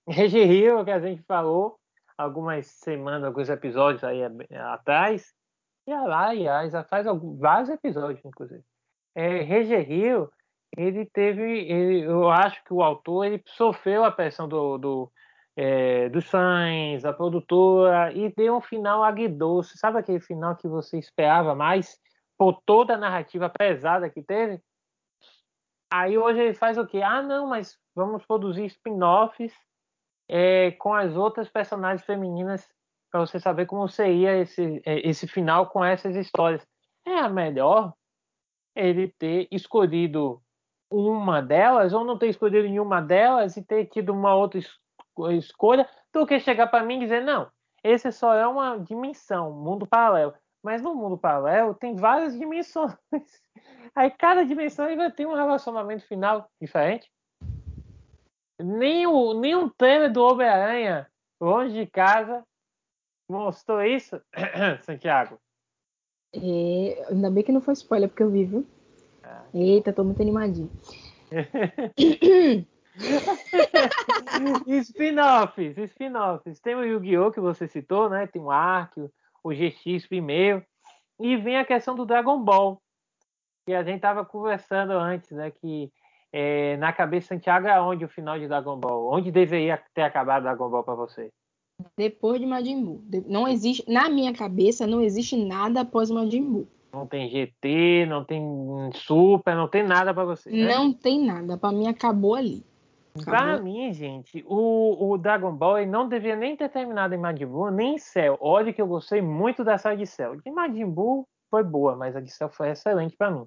Regirrio, que a gente falou algumas semanas, alguns episódios aí atrás, e lá, aliás, já faz alguns, vários episódios, inclusive. É, Regirrio, ele teve, ele, eu acho que o autor ele sofreu a pressão do, do é, dos fãs, da produtora, e deu um final agridoce. Sabe aquele final que você esperava mais por toda a narrativa pesada que teve? Aí hoje ele faz o quê? Ah, não, mas vamos produzir spin-offs é, com as outras personagens femininas para você saber como seria esse, é, esse final com essas histórias. É a melhor ele ter escolhido uma delas ou não ter escolhido nenhuma delas e ter tido uma outra escolha do que chegar para mim e dizer não, esse só é uma dimensão, mundo paralelo. Mas no mundo paralelo tem várias dimensões. Aí cada dimensão vai ter um relacionamento final diferente. Nem o, nem trailer do Homem-Aranha longe de casa mostrou isso, Santiago. É, ainda bem que não foi spoiler, porque eu vi, viu? Eita, tô muito animadinho. spin-offs, spin-offs. Tem o Yu-Gi-Oh! que você citou, né? Tem o Ark, o GX primeiro. E vem a questão do Dragon Ball. Que a gente tava conversando antes, né? Que é, na cabeça de Santiago é onde o final de Dragon Ball? Onde deveria ter acabado Dragon Ball para você? Depois de Majin Buu. Não existe, na minha cabeça, não existe nada após Majin Buu. Não tem GT, não tem Super, não tem nada para você. Né? Não tem nada. Para mim, acabou ali. Pra mim, gente, o, o Dragon Ball não devia nem ter terminado em Majin Buu, nem em Cell. Olha que eu gostei muito da série de Cell. De Majin Buu foi boa, mas a de Cell foi excelente para mim.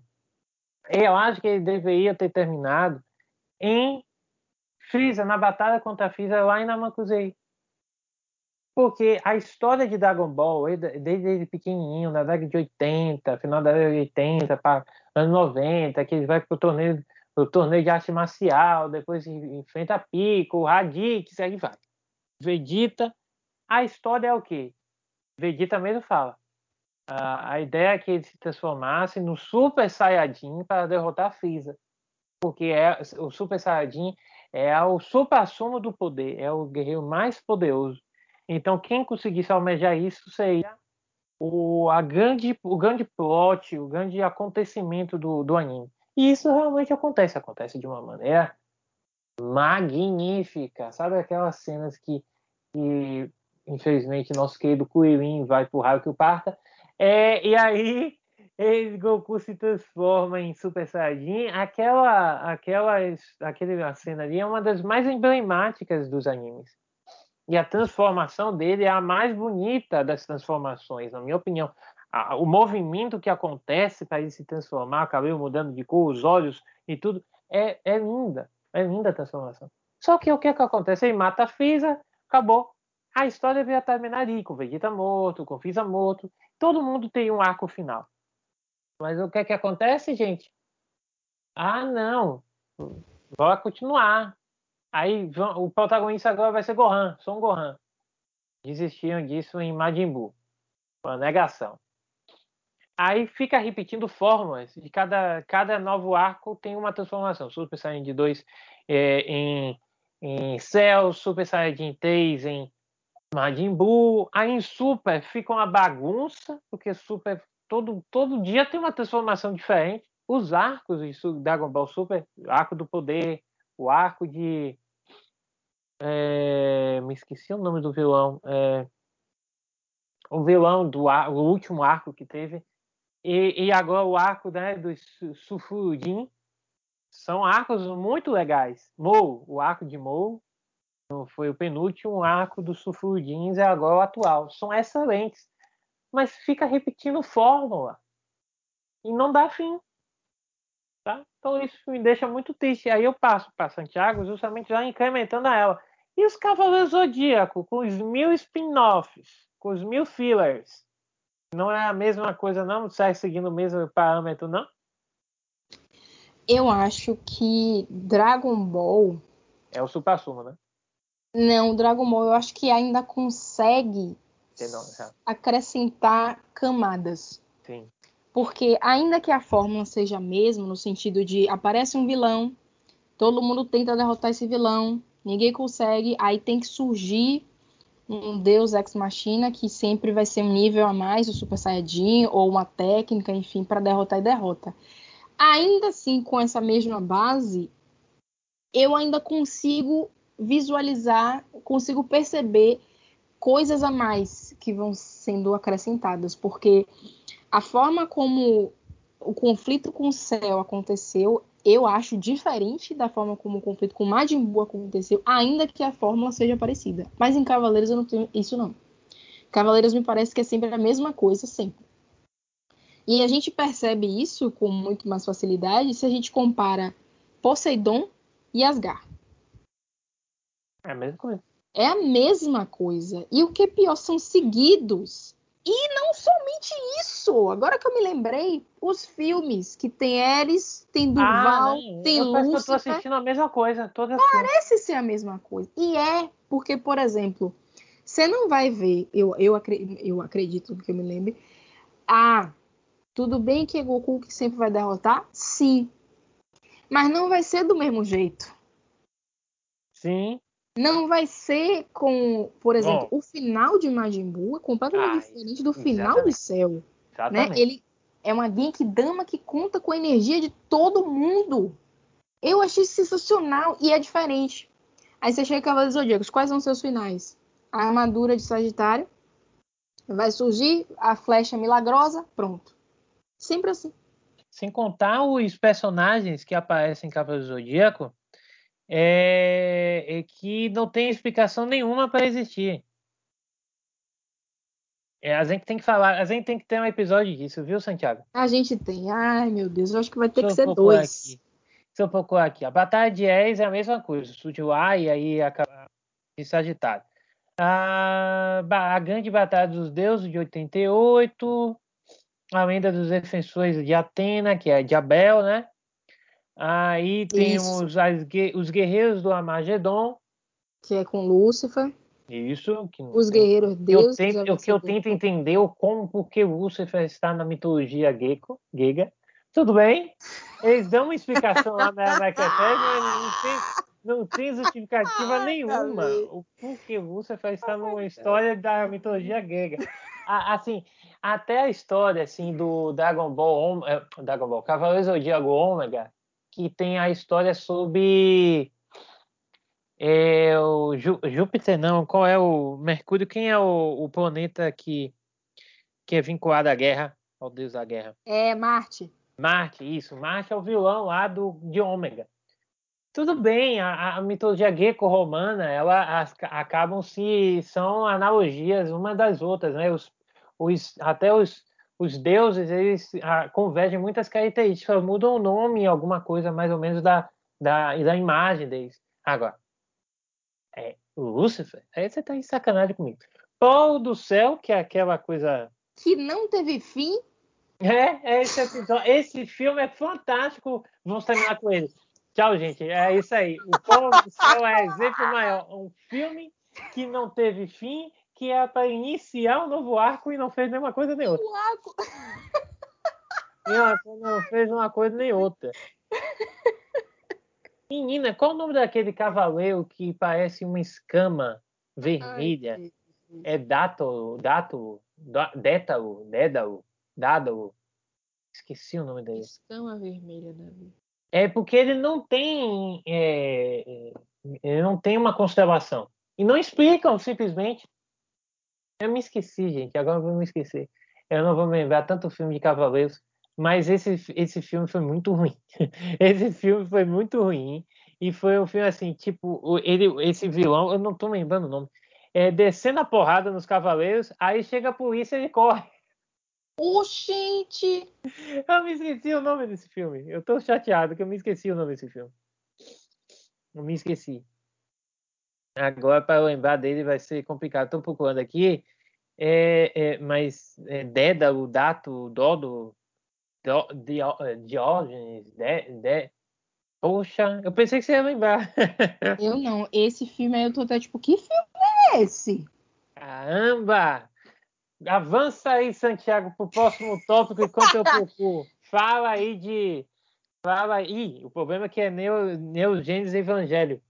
Eu acho que ele deveria ter terminado em Freeza, na batalha contra Freeza lá em Namekusei. Porque a história de Dragon Ball, desde ele pequenininho, na década de 80, final da década de 80 para anos 90, que ele vai para o torneio, pro torneio de arte marcial, depois enfrenta Pico, Raditz, aí vai. Vegeta, a história é o quê? Vegeta mesmo fala. A, a ideia é que ele se transformasse no Super Saiyajin para derrotar Freeza. Porque é, o Super Saiyajin é o supra-sumo do poder, é o guerreiro mais poderoso. Então, quem conseguisse almejar isso seria o, a grande, o grande plot, o grande acontecimento do, do anime. E isso realmente acontece, acontece de uma maneira magnífica. Sabe aquelas cenas que, que infelizmente, nosso querido Kuririn vai pro raio que o parta. É, e aí, ele, Goku se transforma em Super Saiyajin. Aquela, aquela, aquela cena ali é uma das mais emblemáticas dos animes. E a transformação dele é a mais bonita das transformações, na minha opinião. O movimento que acontece para ele se transformar, cabelo mudando de cor, os olhos e tudo, é, é linda. É linda a transformação. Só que o que, é que acontece? Ele mata a Frieza, acabou. A história vai terminar ali, com Vegeta morto, com Frieza morto. Todo mundo tem um arco final. Mas o que é que acontece, gente? Ah, não. Vai continuar. Aí o protagonista agora vai ser Gohan, Son Gohan. Desistiram disso em Majin Buu. Uma negação. Aí fica repetindo fórmulas de cada, cada novo arco tem uma transformação. Super Saiyajin 2 é, em, em Cell, Super Saiyajin 3 em Majin Buu. Aí em Super fica uma bagunça, porque Super todo, todo dia tem uma transformação diferente. Os arcos de Dragon Ball Super, arco do poder, o arco de é, me esqueci o nome do vilão. É, o vilão do ar, o último arco que teve. E, e agora o arco né, do Sufudin. São arcos muito legais. Mou, o arco de Mou foi o penúltimo arco do Sufudins e agora o atual. São excelentes. Mas fica repetindo fórmula. E não dá fim. Tá? Então isso me deixa muito triste. Aí eu passo para Santiago justamente já incrementando ela. E os Cavaleiros Zodíaco, com os mil spin-offs, com os mil fillers. Não é a mesma coisa, não? Sai seguindo o mesmo parâmetro, não? Eu acho que Dragon Ball. É o supra-sumo, né? Não, Dragon Ball eu acho que ainda consegue acrescentar camadas. Sim. Porque ainda que a fórmula seja a mesma, no sentido de aparece um vilão, todo mundo tenta derrotar esse vilão, ninguém consegue, aí tem que surgir um deus ex machina que sempre vai ser um nível a mais, o Super Saiyajin ou uma técnica, enfim, para derrotar e derrota. Ainda assim, com essa mesma base, eu ainda consigo visualizar, consigo perceber coisas a mais que vão sendo acrescentadas, porque a forma como o conflito com o céu aconteceu eu acho diferente da forma como o conflito com Majin Buu aconteceu, ainda que a fórmula seja parecida. Mas em Cavaleiros eu não tenho isso não. Cavaleiros me parece que é sempre a mesma coisa, sempre. E a gente percebe isso com muito mais facilidade se a gente compara Poseidon e Asgard. É a mesma coisa. É a mesma coisa. E o que é pior, são seguidos. E não somente isso, agora que eu me lembrei, os filmes que tem Eris, tem Durval, ah, tem eu Lúcifer. Eu tô assistindo a mesma coisa. Todas parece ser a mesma coisa. E é, porque, por exemplo, você não vai ver, eu, eu, eu acredito que eu me lembre, a Tudo bem que é Goku que sempre vai derrotar? Sim. Mas não vai ser do mesmo jeito. Sim. Não vai ser com, por exemplo, Bom. o final de Majin Buu é completamente Ah, diferente do final exatamente. Cell. Né? Exatamente. Ele é uma Genkidama que conta com a energia de todo mundo. Eu achei sensacional e é diferente. Aí você chega em Cavaleiros Zodíacos, quais são os seus finais? A armadura de Sagitário, vai surgir a flecha milagrosa, pronto. Sempre assim. Sem contar os personagens que aparecem em Cavaleiro do Zodíaco, é, é que não tem explicação nenhuma para existir. É, a gente tem que falar, a gente tem que ter um episódio disso, viu, Santiago? A gente tem. Ai, meu Deus, eu acho que vai ter Deixa que ser dois. aqui. Deixa eu procurar aqui. A Batalha de Ares é a mesma coisa. Sudiuá e aí a ca- de Sagitário. A, ba- a Grande Batalha dos Deuses de 88. A Lenda dos Defensores de Atena, que é de Abel, né? Aí temos as os Guerreiros do Armagedon. Que é com Lúcifer, Isso. Que os guerreiros eu tento, já eu, vai que eu tento entender o como, porque Lúcifer está na mitologia gecko, grega. Tudo bem. Eles dão uma explicação lá na, na mas não tem, não tem justificativa Ai, nenhuma. O porquê Lúcifer está numa história da mitologia grega. A- Assim, até a história assim, do Dragon Ball, eh, Dragon Ball Cavaleiros do Zodíaco Ômega, que tem a história sobre é, o Jú- Júpiter, não, qual é o Mercúrio? Quem é o, o planeta que, que é vinculado à guerra, ao deus da guerra? É, Marte. Marte, isso. Marte é o vilão lá do, de Ômega. Tudo bem, a, a mitologia greco-romana, ela as- acabam se são analogias uma das outras, né? Os, os, até os, os deuses eles ah, convergem muitas características, mudam o nome, alguma coisa mais ou menos da, da, da imagem deles. Agora, é, Lúcifer, aí você tá em sacanagem comigo. Pó do céu, que é aquela coisa Que não teve fim. é, é esse episódio. Esse filme é fantástico. Vamos terminar com ele. Tchau, gente. É isso aí. O Povo do Céu é exemplo maior. Um filme que não teve fim, que é para iniciar um novo arco e não fez nenhuma coisa nem outra. O arco. Coisa não fez uma coisa nem outra. Menina, qual o nome daquele cavaleiro que parece uma escama vermelha? Ai, É Dátalo, Dá- Détalo, Dédalo, Dádalo. Esqueci o nome dele. Escama vermelha, Davi. É porque ele não tem, é, ele não tem uma constelação. E não explicam, simplesmente. Eu me esqueci, gente. Agora eu vou me esquecer. Eu não vou me lembrar tanto filme de Cavaleiros. Mas esse, esse filme foi muito ruim. Esse filme foi muito ruim. E foi um filme assim, tipo, ele, esse vilão, eu não tô lembrando o nome, é, descendo a porrada nos Cavaleiros, aí chega a polícia e ele corre. Ô, gente! Eu me esqueci o nome desse filme. Eu tô chateado que eu me esqueci o nome desse filme. Eu me esqueci. Agora, para lembrar dele, vai ser complicado. Estou procurando aqui. É, é, mas é, Dédalo, Dato, Dodo, Do, é, Diógenes, de, de... Poxa, eu pensei que você ia lembrar. Eu não. Esse filme aí eu tô até tipo, que filme é esse? Caramba! Avança aí, Santiago, para o próximo tópico enquanto eu procuro. Fala aí de. Fala aí. O problema é que é neo, Neogênesis Evangelho.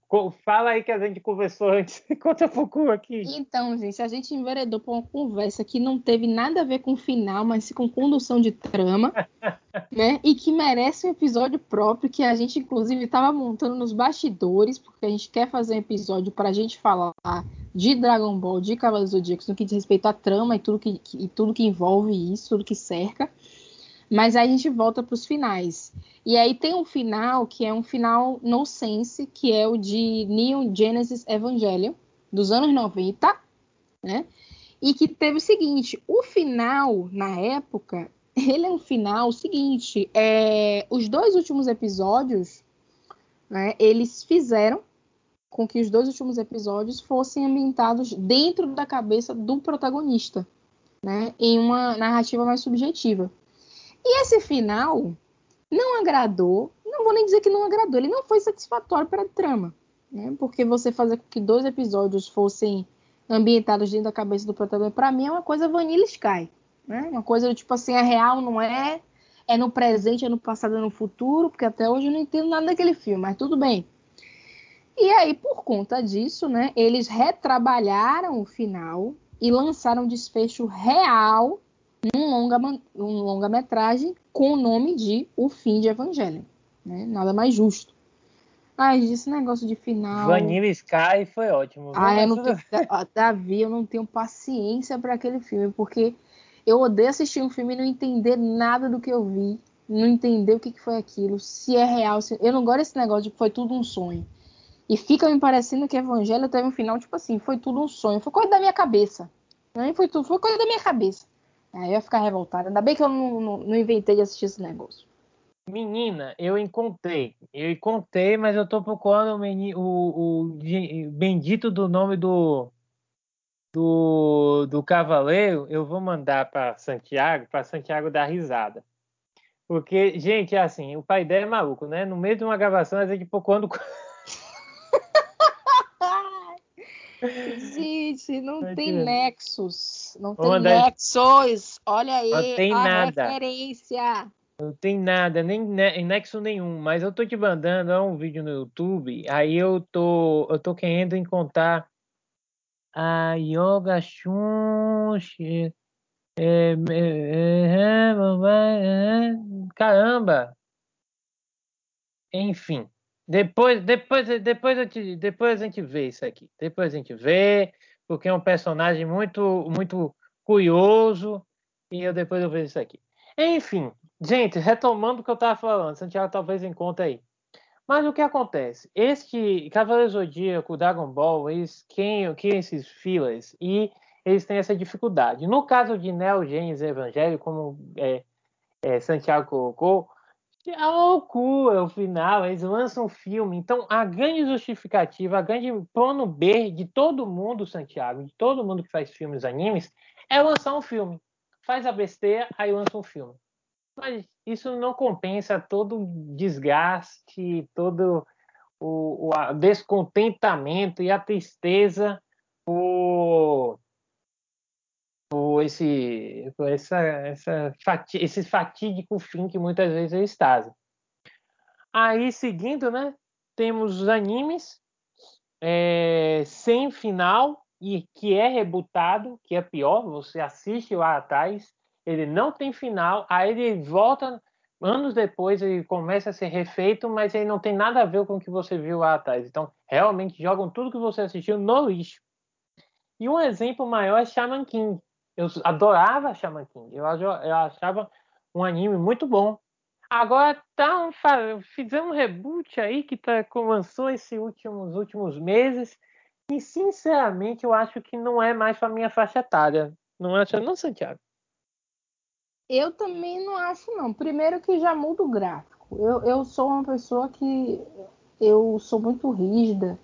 Fala aí que a gente conversou antes. Enquanto eu procuro aqui. Então, gente, a gente enveredou pra uma conversa que não teve nada a ver com o final, mas com condução de trama, né? E que merece um episódio próprio, que a gente, inclusive, estava montando nos bastidores, porque a gente quer fazer um episódio pra gente falar de Dragon Ball, de Cavaleiros do Zodíaco, no que diz respeito à trama e tudo que, que- e tudo que envolve isso, tudo que cerca. Mas aí a gente volta para os finais. E aí tem um final que é um final no sense, que é o de Neon Genesis Evangelion, dos anos 90, né? E que teve o seguinte: o final, na época, ele é um final seguinte. É, os dois últimos episódios, né, eles fizeram com que os dois últimos episódios fossem ambientados dentro da cabeça do protagonista, né? Em uma narrativa mais subjetiva. E esse final não agradou, não vou nem dizer que não agradou, ele não foi satisfatório para a trama, né? Porque você fazer com que dois episódios fossem ambientados dentro da cabeça do protagonista, para mim é uma coisa vanilla sky, Né? Uma coisa do tipo assim, é real, não é? É no presente, é no passado, é no futuro, porque até hoje eu não entendo nada daquele filme, mas tudo bem. E aí, por conta disso, né, eles retrabalharam o final e lançaram um desfecho real num longa, um longa-metragem com o nome de O Fim de Evangelho. Né? Nada mais justo. Ai, esse negócio de final. Vanilla Sky foi ótimo. Ah, eu não tenho... Davi, eu não tenho paciência para aquele filme, porque eu odeio assistir um filme e não entender nada do que eu vi, não entender o que, foi aquilo, se é real. Se... Eu não gosto desse negócio de que foi tudo um sonho. E fica me parecendo que Evangelho teve um final, tipo assim, foi tudo um sonho, foi coisa da minha cabeça. Nem foi tudo, foi coisa da minha cabeça. Aí eu ia ficar revoltada. Ainda bem que eu não, não, não inventei de assistir esse negócio. Menina, eu encontrei. Eu encontrei, mas eu tô procurando o, o, o bendito do nome do, do, do cavaleiro. Eu vou mandar para Santiago, para Santiago dar risada. Porque, gente, é assim, o pai dela é maluco, né? No meio de uma gravação, a gente procurando. Gente, não tem nexos. Não tem nexos. Olha aí não tem a nada. referência. Não tem nada, nem nexo nenhum. Mas eu tô te mandando um vídeo no YouTube. Aí eu tô, eu tô querendo encontrar a Yoga Shunshi. É, é, é, caramba! Enfim, depois, depois, depois, eu te, depois a gente vê isso aqui. Depois a gente vê, porque é um personagem muito, muito curioso. E eu depois eu vejo isso aqui. Enfim, gente, retomando o que eu estava falando, Santiago talvez encontre aí. Mas o que acontece? Este Cavaleiro Zodíaco, Dragon Ball, eles quem, quem esses filas e eles têm essa dificuldade. No caso de Neo Genesis Evangelho, como é, é, Santiago colocou, é uma loucura o final, eles lançam um filme. Então, a grande justificativa, a grande plano B de todo mundo, Santiago, de todo mundo que faz filmes animes, é lançar um filme. Faz a besteira, aí lança um filme. Mas isso não compensa todo o desgaste, todo o, o descontentamento e a tristeza por, por esse, por essa, essa, esse fatídico fim que muitas vezes eles trazem. Aí, seguindo, né, temos os animes é, sem final e que é rebutado, que é pior, você assiste lá atrás, ele não tem final, aí ele volta anos depois ele começa a ser refeito, mas ele não tem nada a ver com o que você viu lá atrás. Então, realmente jogam tudo que você assistiu no lixo. E um exemplo maior é Shaman King. Eu adorava Shaman King. Eu, eu achava um anime muito bom. Agora tá um, fizemos um reboot aí que tá, lançou esses últimos, últimos meses. E sinceramente eu acho que não é mais para minha faixa etária. Não acha, não, Santiago? Eu também não acho, não. Primeiro que já muda o gráfico. Eu, eu sou uma pessoa que eu sou muito rígida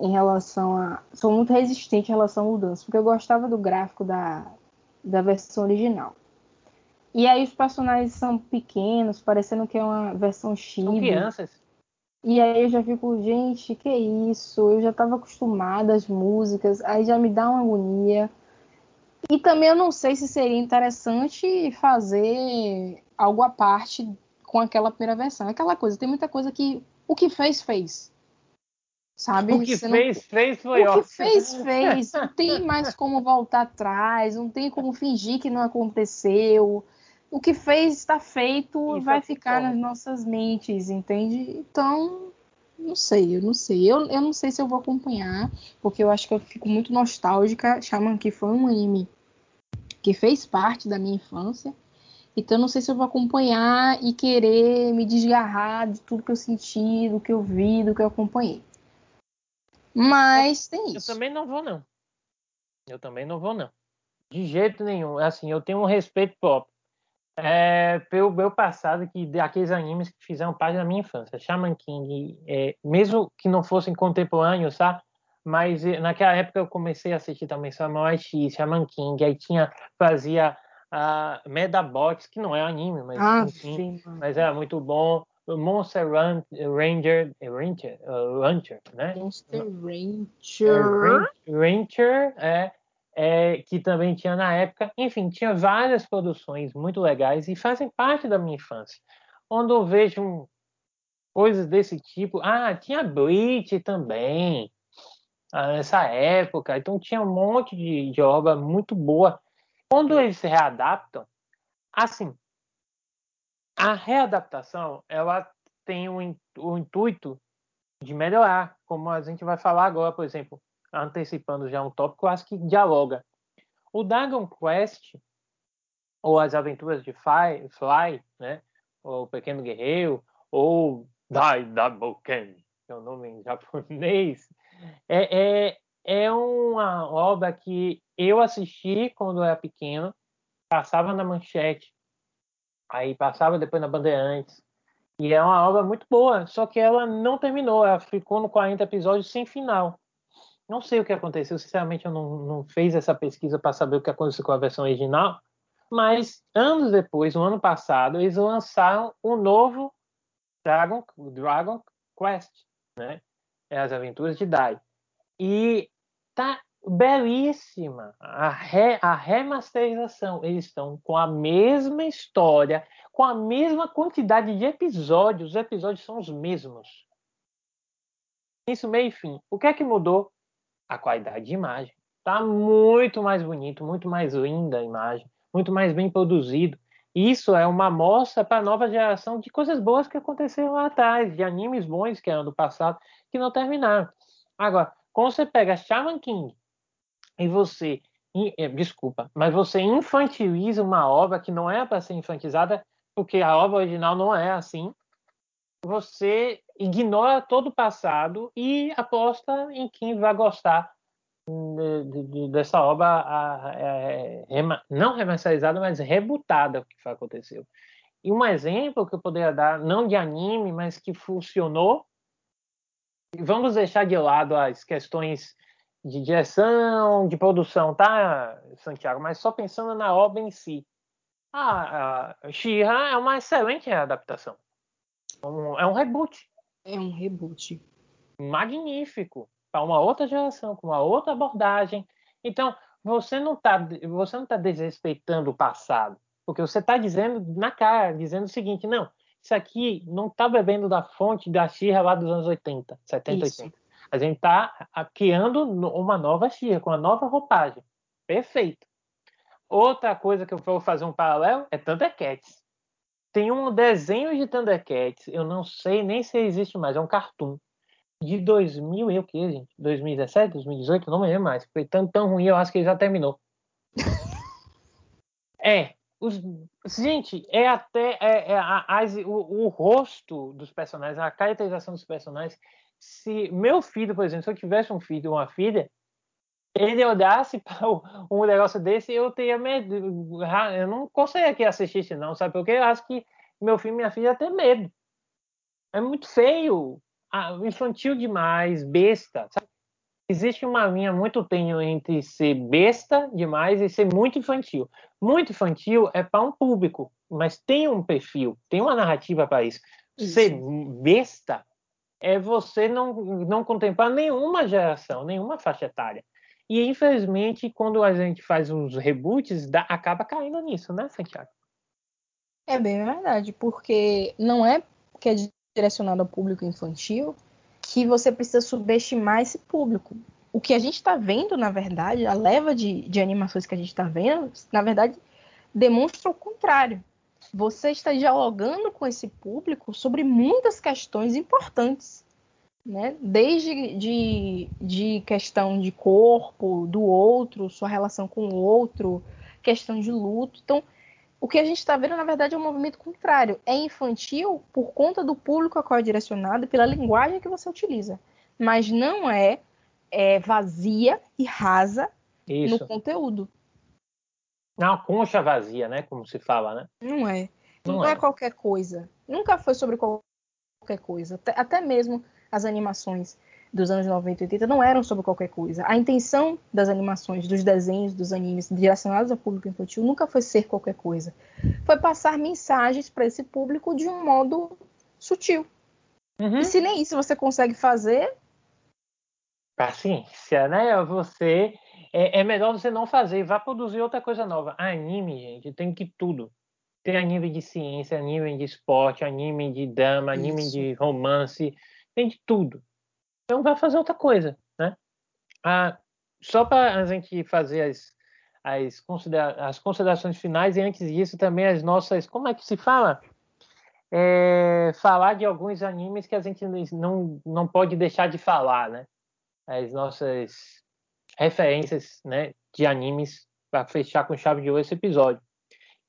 em relação a. Sou muito resistente em relação a mudanças, porque eu gostava do gráfico da, da versão original. E aí os personagens são pequenos, parecendo que é uma versão X. São crianças. E aí eu já fico, gente, que isso? Eu já estava acostumada às músicas, aí já me dá uma agonia. E também eu não sei se seria interessante fazer algo à parte com aquela primeira versão. Aquela coisa, tem muita coisa que o que fez, fez. Sabe? O que Você fez, não... fez foi ótimo. O que fez, fez. Não tem mais como voltar atrás, não tem como fingir que não aconteceu. O que fez está feito e vai ficar nas nossas mentes, entende? Então, não sei, eu não sei. Eu, eu não sei se eu vou acompanhar, porque eu acho que eu fico muito nostálgica. Shaman que foi um anime que fez parte da minha infância. Então eu não sei se eu vou acompanhar e querer me desgarrar de tudo que eu senti, do que eu vi, do que eu acompanhei. Mas tem isso. Eu também não vou, não. Eu também não vou, não. De jeito nenhum. Assim, eu tenho um respeito próprio é, pelo meu passado, que daqueles animes que fizeram parte da minha infância. Shaman King, é, mesmo que não fossem contemporâneos, sabe? Mas eh, naquela época eu comecei a assistir também Samurai X, Shaman King, aí tinha, fazia a Medabots, que não é anime, mas, ah, enfim, mas era muito bom. Monster Run, Ranger, Ranger, uh, Ranger, né? Monster Ranger. É, Ranger é, é, que também tinha na época. Enfim, tinha várias produções muito legais e fazem parte da minha infância. Onde eu vejo coisas desse tipo. Ah, tinha Bleach também, ah, nessa época. Então tinha um monte de, de obra muito boa. Quando eles se readaptam, assim, a readaptação, ela tem o, o intuito de melhorar, como a gente vai falar agora, por exemplo, antecipando já um tópico, acho que dialoga. O Dragon Quest, ou as aventuras de Fly, Fly né? o Pequeno Guerreiro, ou Dai Daboken, que é o nome em japonês, é, é, é uma obra que eu assisti quando eu era pequeno, passava na manchete, aí passava depois na Bandeirantes, e é uma obra muito boa, só que ela não terminou, ela ficou no 40 episódios sem final. Não sei o que aconteceu, sinceramente eu não, não fiz essa pesquisa para saber o que aconteceu com a versão original, mas anos depois, no ano passado, eles lançaram um novo Dragon, Dragon Quest, né? É as Aventuras de Dai. E tá belíssima a, re, a remasterização. Eles estão com a mesma história, com a mesma quantidade de episódios. Os episódios são os mesmos. Isso meio e fim. O que é que mudou? A qualidade de imagem. Tá muito mais bonito, muito mais linda a imagem, muito mais bem produzido. Isso é uma amostra para a nova geração de coisas boas que aconteceram lá atrás, de animes bons que eram do passado, que não terminaram. Agora, quando você pega Shaman King e você, eh, desculpa, mas você infantiliza uma obra que não é para ser infantilizada, porque a obra original não é assim, você ignora todo o passado e aposta em quem vai gostar de, de, dessa obra a, a, é, a, não remasterizada, mas rebutada, que aconteceu. E um exemplo que eu poderia dar, não de anime, mas que funcionou, vamos deixar de lado as questões de direção, de produção, tá, Santiago? Mas só pensando na obra em si. A, a She-Ra é uma excelente adaptação. Um, é um reboot. É um reboot. Magnífico para uma outra geração, com uma outra abordagem. Então, você não está você não tá desrespeitando o passado, porque você está dizendo na cara, dizendo o seguinte, não, isso aqui não está bebendo da fonte da Xirra lá dos anos 80, 70, isso. 80. A gente está criando uma nova Xirra, com uma nova roupagem. Perfeito. Outra coisa que eu vou fazer um paralelo é Thundercats. Tem um desenho de Thundercats, eu não sei nem se existe mais, é um cartoon de 2000 e o que, gente? 2017, 2018, não me lembro mais. Foi tão, tão ruim, eu acho que ele já terminou. é. Os, gente, é até é, é, as, o, o, rosto dos personagens, a caracterização dos personagens. Se meu filho, por exemplo, se eu tivesse um filho ou uma filha, ele olhasse para um negócio desse, eu teria medo. Eu não conseguiria que assistisse, não, sabe? Porque eu acho que meu filho e minha filha têm medo. É muito feio infantil demais, besta. Sabe? Existe uma linha muito tênue entre ser besta demais e ser muito infantil. Muito infantil é para um público, mas tem um perfil, tem uma narrativa para isso. isso. Ser besta é você não, não contemplar nenhuma geração, nenhuma faixa etária. E infelizmente, quando a gente faz uns reboots, dá, acaba caindo nisso, né, Santiago? É bem verdade, porque não é que é direcionado ao público infantil, que você precisa subestimar esse público. O que a gente está vendo, na verdade, a leva de, de animações que a gente está vendo, na verdade, demonstra o contrário. Você está dialogando com esse público sobre muitas questões importantes, né? Desde de, de questão de corpo, do outro, sua relação com o outro, questão de luto. Então, o que a gente está vendo, na verdade, é um movimento contrário. É infantil por conta do público a qual é direcionado pela linguagem que você utiliza. Mas não é, é vazia e rasa Isso. no conteúdo. Não, concha vazia, né? Como se fala, né? Não é. Não, não é. é. qualquer coisa. Nunca foi sobre qualquer coisa. Até, até mesmo as animações dos anos 90 e 80 não eram sobre qualquer coisa. A intenção das animações, dos desenhos, dos animes direcionados ao público infantil nunca foi ser qualquer coisa. Foi passar mensagens para esse público de um modo sutil. Uhum. E se nem isso você consegue fazer, paciência, né? Você é, é, melhor você não fazer, vá produzir outra coisa nova. Anime, gente, tem que tudo. Tem anime de ciência, anime de esporte, anime de drama, anime Isso. de romance, tem de tudo. Então vá fazer outra coisa, né? Ah, só para a gente fazer as, as, considera as considerações finais e antes disso também as nossas, como é que se fala? É, falar de alguns animes que a gente não, não pode deixar de falar, né? As nossas referências né, de animes para fechar com chave de ouro esse episódio.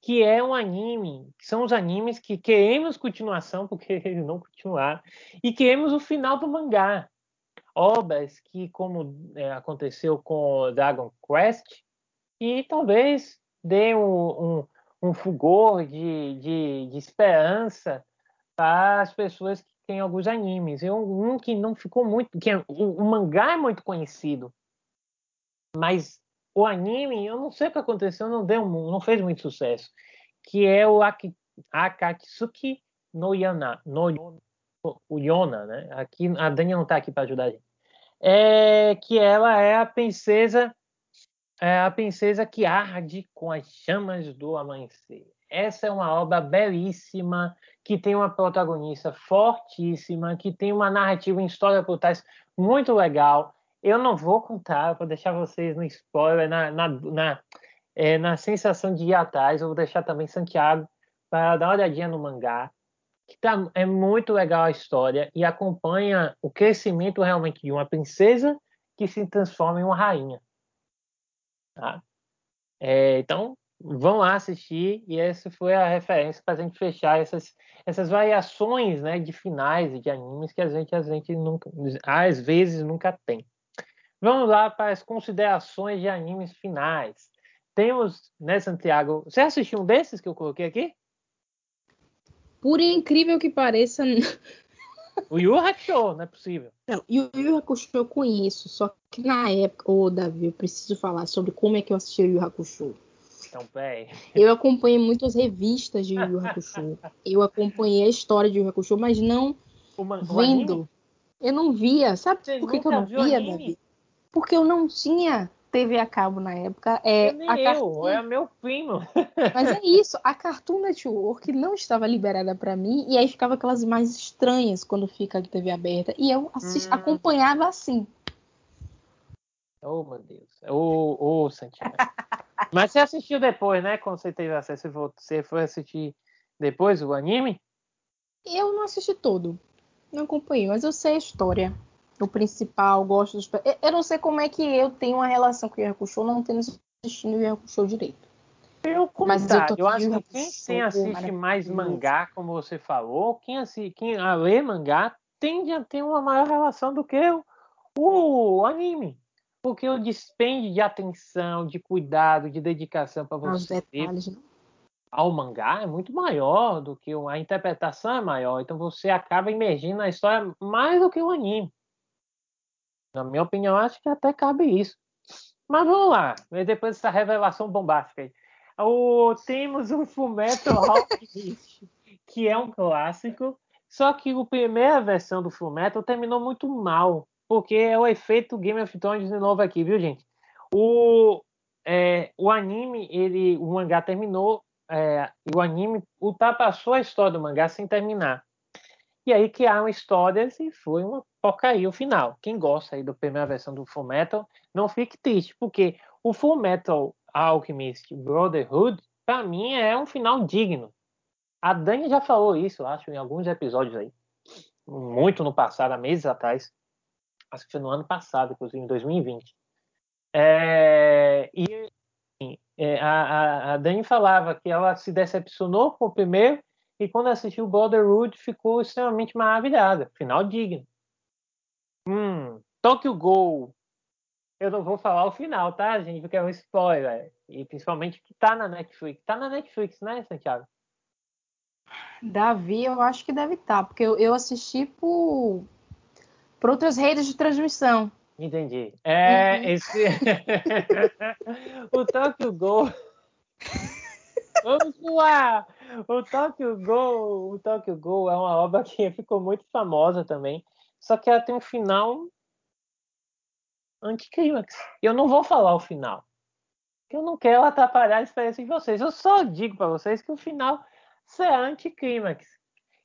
Que é um anime, que são os animes que queremos continuação, porque eles não continuaram, e queremos o final do mangá. Obras que, como é, aconteceu com Dragon Quest, e talvez dê um, um, um fulgor de, de, de esperança para as pessoas têm alguns animes. Eu, um que não ficou muito. que é, o, o mangá é muito conhecido, mas o anime, eu não sei o que aconteceu, não deu, não fez muito sucesso, que é o Aki, Akatsuki no Yana, no, o Yona, né? Aqui a Dani não está aqui para ajudar a gente. É que ela é a princesa, é a princesa que arde com as chamas do amanhecer. Essa é uma obra belíssima, que tem uma protagonista fortíssima, que tem uma narrativa em história por trás muito legal eu não vou contar, vou deixar vocês no spoiler, na, na, na, é, na sensação de ir atrás. Eu vou deixar também Santiago para dar uma olhadinha no mangá. Que tá, é muito legal a história e acompanha o crescimento realmente de uma princesa que se transforma em uma rainha. Tá? É, então, vão lá assistir e essa foi a referência para a gente fechar essas, essas variações né, de finais de animes que a gente, a gente nunca, às vezes nunca tem. Vamos lá para as considerações de animes finais. Temos, né, Santiago? Você assistiu um desses que eu coloquei aqui? Por incrível que pareça. O Yu Hakusho, não é possível. Não, e o Yu Hakusho eu conheço, só que na época, ô oh, Davi, eu preciso falar sobre como é que eu assisti o Yu Hakusho. Então, peraí. Eu acompanhei muitas revistas de Yu Hakusho. eu acompanhei a história de Yu Hakusho, mas não Uma, vendo. Eu não via. Sabe Você por que, que eu não via, anime? Davi? Porque eu não tinha TV a cabo na época. É, a eu, Cartoon- é meu primo. Mas é isso, a Cartoon Network não estava liberada pra mim e aí ficava aquelas imagens estranhas quando fica a TV aberta e eu assis- Hum. acompanhava assim. Oh, meu Deus. Ô, ô, Santiago. Mas você assistiu depois, né? Quando você teve acesso, você foi- assistir depois o anime? Eu não assisti todo, não acompanhei, mas eu sei a história. O principal, gosto dos. Eu- não sei como é que eu tenho uma relação com o Yu Hakusho, não tendo assistido o Yu Hakusho direito. Eu, Mas eu eu acho que quem tem assiste mais mangá, como você falou, quem, assi, quem a lê mangá tende a ter uma maior relação do que o, o anime. Porque o dispende de atenção, de cuidado, de dedicação para você detalhes. né? ao mangá é muito maior do que o- a interpretação é maior. Então você acaba imergindo na história mais do que o anime. Na minha opinião, acho que até cabe isso. Mas vamos lá, depois dessa revelação bombástica aí. O, temos o Fullmetal Alchemist, que é um clássico, só que a primeira versão do Fullmetal terminou muito mal, porque é o efeito Game of Thrones de novo aqui, viu, gente? O, é, o anime, ele, o mangá terminou, é, o anime ultrapassou a história do mangá sem terminar. E aí criaram histórias e foi uma porcaria o final. Quem gosta aí da primeira versão do Full Metal, não fique triste, porque o Full Metal Alchemist Brotherhood, para mim, é um final digno. A Dani já falou isso, acho, em alguns episódios aí. Muito no passado, há meses atrás. Acho que foi no ano passado, inclusive, em 2020. É, e é, a, a, Dani falava que ela se decepcionou com o primeiro e quando assistiu Brotherhood ficou extremamente maravilhada. Final digno. Hum, Tokyo Ghoul. Eu não vou falar o final, tá, gente? Porque é um spoiler. E principalmente que tá na Netflix. Tá na Netflix, né, Santiago? Davi, eu acho que deve estar, porque eu, eu assisti por, por outras redes de transmissão. Entendi. É, Uhum. esse... o Tokyo Ghoul... Vamos voar! O Tokyo Ghoul, o Tokyo Ghoul é uma obra que ficou muito famosa também, só que ela tem um final anticlímax. Eu não vou falar o final. Eu não quero atrapalhar a experiência de vocês. Eu só digo para vocês que o final será anticlímax.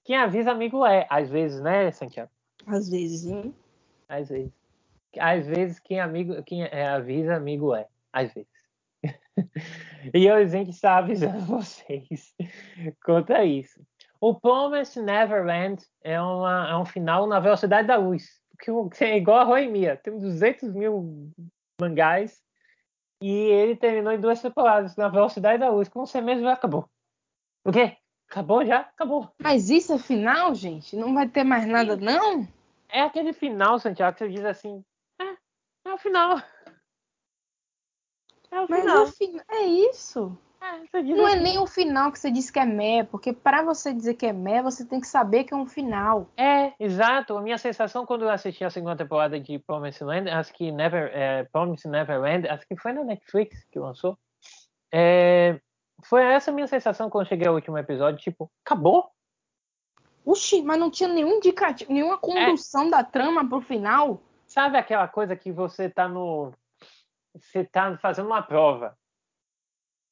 Quem avisa, amigo é. Às vezes, né, Santiago? Às vezes, hein? Às vezes. Às vezes, quem, amigo, quem é, avisa, amigo é. Às vezes. e eu, gente, está avisando vocês contra isso. O Promise Neverland é, uma, é um final na velocidade da luz. Que é igual a Roemia. Tem 200 mil mangás e ele terminou em duas temporadas na velocidade da luz. Como você mesmo acabou. O quê? Acabou já? Acabou. Mas isso é final, gente? Não vai ter mais nada, não? É aquele final, Santiago, que você diz assim: é, é o final. É o Mas final. É, é isso. É, não é assim. é nem o final que você diz que é mé, porque para você dizer que é mé, você tem que saber que é um final. É, exato. A minha sensação quando eu assisti a segunda temporada de Promise Land, acho que Never, é, Promise Neverland, acho que foi na Netflix que lançou. É, foi essa a minha sensação quando cheguei ao último episódio, tipo, acabou? Oxi, mas não tinha nenhum indicativo, nenhuma condução é. da trama pro final? Sabe aquela coisa que você tá no. Você tá fazendo uma prova.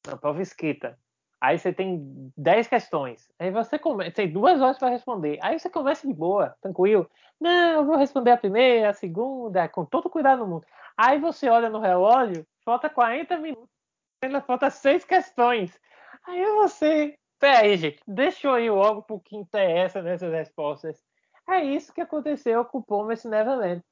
Uma prova escrita. Aí você tem 10 questões. Aí você come... tem duas horas para responder. Aí você começa de boa, tranquilo. Não, eu vou responder a primeira, a segunda, com todo cuidado no mundo. Aí você olha no relógio, falta 40 minutos. Ainda falta seis questões. Aí você. Peraí, gente, deixa eu ir logo pro que interessa nessas respostas. É isso que aconteceu com o Promise Neverland.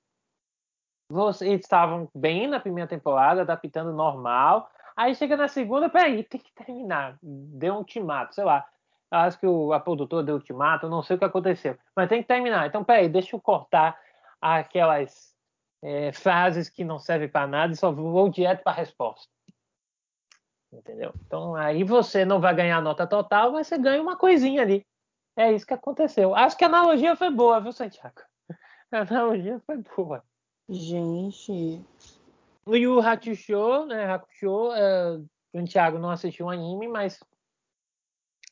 Vocês estavam bem na primeira temporada, adaptando normal. Aí chega na segunda, peraí, tem que terminar. Deu um ultimato, sei lá. Acho que o, a produtora deu ultimato, não sei o que aconteceu. Mas tem que terminar. Então, peraí, deixa eu cortar aquelas é, frases que não servem para nada e só vou direto para a resposta. Entendeu? Então aí você não vai ganhar nota total, mas você ganha uma coisinha ali. É isso que aconteceu. Acho que a analogia foi boa, viu, Santiago? A analogia foi boa. Gente. O Yu Hakusho, né? Hakusho, é, Santiago não assistiu o anime, mas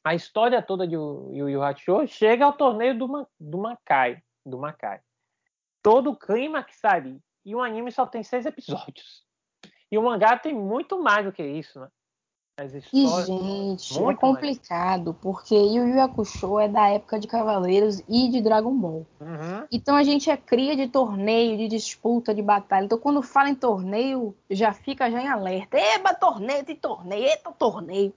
a história toda de Yu Yu Hakusho chega ao torneio do, Ma, do Makai. Do Makai. Todo o clima que sabe. E o anime só tem seis episódios. E o mangá tem muito mais do que isso, né? E, gente, é complicado, mais. porque Yu Yu Hakusho é da época de Cavaleiros e de Dragon Ball. Uhum. Então a gente é cria de torneio, de disputa, de batalha. Então quando fala em torneio, já fica já em alerta. Eba, torneio, tem torneio, eita, torneio.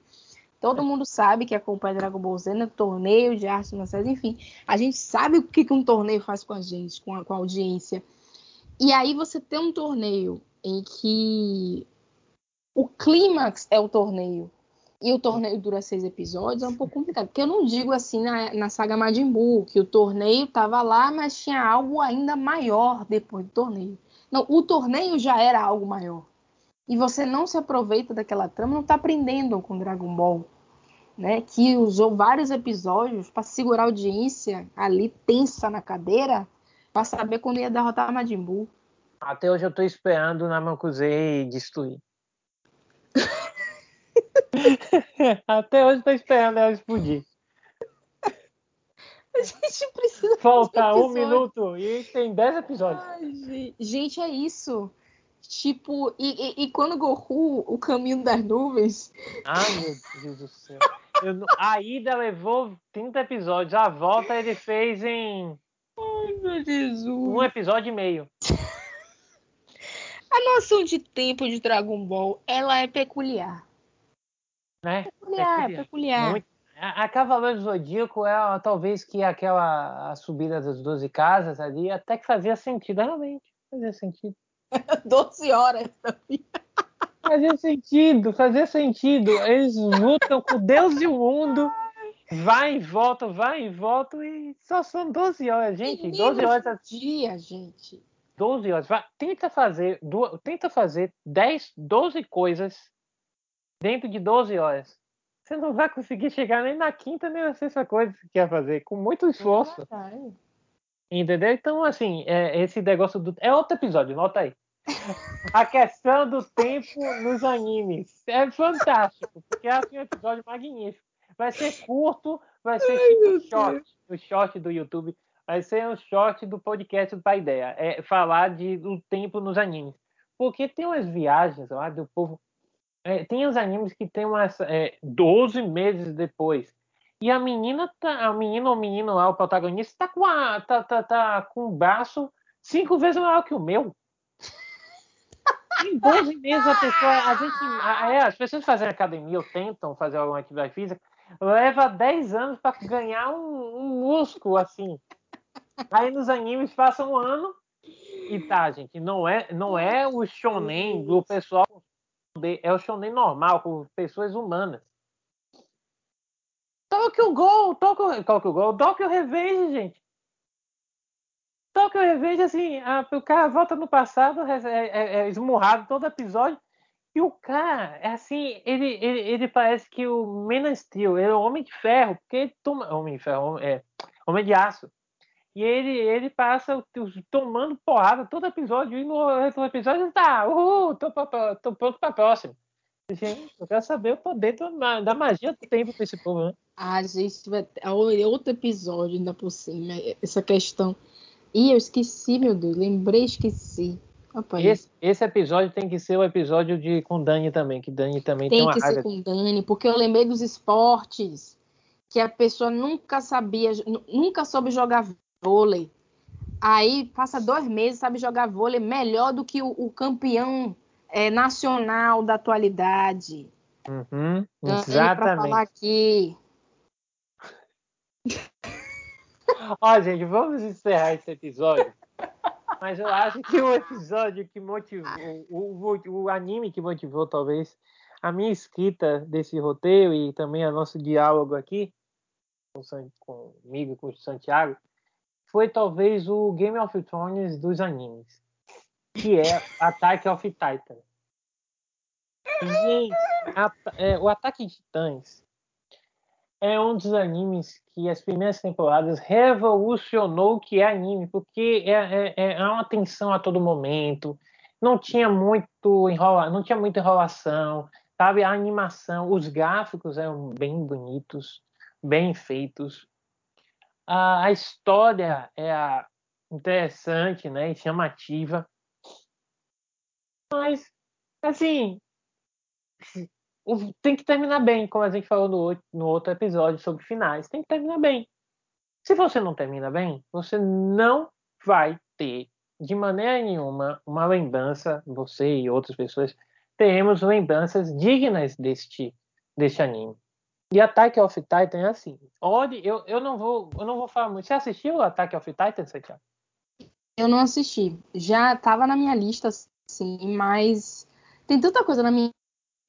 Todo mundo sabe que acompanha Dragon Ball Z, né? torneio de artes marciais, enfim. A gente sabe o que, que um torneio faz com a gente, com a, com a audiência. E aí você tem um torneio em que o clímax é o torneio. E o torneio dura seis episódios, é um pouco complicado. Porque eu não digo assim na, na saga Majin Buu, que o torneio estava lá, mas tinha algo ainda maior depois do torneio. Não, o torneio já era algo maior. E você não se aproveita daquela trama, não está aprendendo com Dragon Ball. Né, que usou vários episódios para segurar a audiência ali tensa na cadeira para saber quando ia derrotar Majin Buu. Até hoje eu estou esperando o Namakuzei destruir. Até hoje tô esperando ela explodir. A gente precisa. Falta um minuto e tem dez episódios. Ai, gente, é isso. Tipo, e, e, e, quando Goku, o caminho das nuvens. Ai, meu Deus do céu. Eu, a ida levou 30 episódios, a volta ele fez em. Ai, meu Jesus. Um episódio e meio. A noção de tempo de Dragon Ball, ela é peculiar. Né? Peculiar, peculiar. peculiar. Muito. A, a Cavaleiro do Zodíaco é talvez que aquela a subida das 12 casas ali até que fazia sentido, realmente. Fazia sentido. 12 horas também. Fazia sentido, fazia sentido. Eles lutam com Deus e o mundo. Vai e volta, vai e volta e só são 12 horas, gente. 12 horas. dia, gente. 12 horas. Vai, tenta fazer, tenta fazer 10, 12 coisas dentro de 12 horas. Você não vai conseguir chegar nem na quinta nem na sexta coisa que você quer fazer, com muito esforço. É Entendeu? Então, assim, é, esse negócio do. É outro episódio, nota aí. A questão do tempo nos animes. É fantástico, porque é assim, um episódio magnífico. Vai ser curto, vai ser Ai, tipo short, o short do YouTube. Vai ser um short do podcast do Pai Ideia. É falar de, do tempo nos animes. porque tem umas viagens lá do povo. É, tem os animes que tem umas é, 12 meses depois. E a menina, tá, a menina ou menino lá, o protagonista, tá com, a, tá, tá, tá com o braço cinco vezes maior que o meu. Em 12 meses a pessoa, a gente, a, é, as pessoas fazem academia ou tentam fazer alguma atividade física, leva 10 anos para ganhar um, um músculo assim. Aí nos animes passa um ano e tá, gente, não é, não é o shonen do pessoal, é o shonen normal, com pessoas humanas. Tokyo Gol, Tokyo, Tokyo Gol, Tokyo Revenge, gente. Tokyo Revenge, assim, a, o cara volta no passado, é, é, é, esmurrado todo episódio, e o cara, é assim, ele, ele, ele parece que o Steel, ele é o Homem de Ferro, porque ele toma, Homem de Ferro, é, Homem de Aço, e ele, ele passa tomando porrada todo episódio, e no outro episódio ele tá, uhul, tô, tô, tô pronto pra próxima. Gente, eu quero saber o poder da magia do tempo pra esse povo, né? Ah, gente, outro episódio ainda por cima, essa questão. Ih, eu esqueci, meu Deus, lembrei, esqueci. Esse, esse, episódio tem que ser o episódio de com Dani também, que Dani também tem, tem uma que ser com Dani, porque eu lembrei dos esportes que a pessoa nunca sabia, nunca soube jogar vôlei. Aí passa dois meses, sabe jogar vôlei melhor do que o, o campeão é, nacional da atualidade. Uhum, exatamente. Para falar aqui. Ó, gente, vamos encerrar esse episódio. Mas eu acho que o episódio que motivou, o, o, o anime que motivou talvez a minha escrita desse roteiro e também o nosso diálogo aqui com, comigo, com o Santiago, foi talvez o Game of Thrones dos animes, que é Attack of Titan. Gente, a, é, o Ataque de Titãs é um dos animes que as primeiras temporadas revolucionou o que é anime, porque é, é, é, é uma tensão a todo momento, não tinha muito enrola, não tinha muita enrolação, sabe? A animação, os gráficos eram bem bonitos, bem feitos, a, a história é interessante, né, e chamativa. Mas, assim, tem que terminar bem, como a gente falou no, no outro episódio sobre finais. Tem que terminar bem. Se você não termina bem, você não vai ter, de maneira nenhuma, uma lembrança, você e outras pessoas, teremos lembranças dignas deste, deste anime. E Attack of Titan é assim. Olha, eu, eu não vou eu não vou falar muito. Você assistiu o Attack of Titan, Santiago? Eu não assisti. Já estava na minha lista, sim, mas tem tanta coisa na minha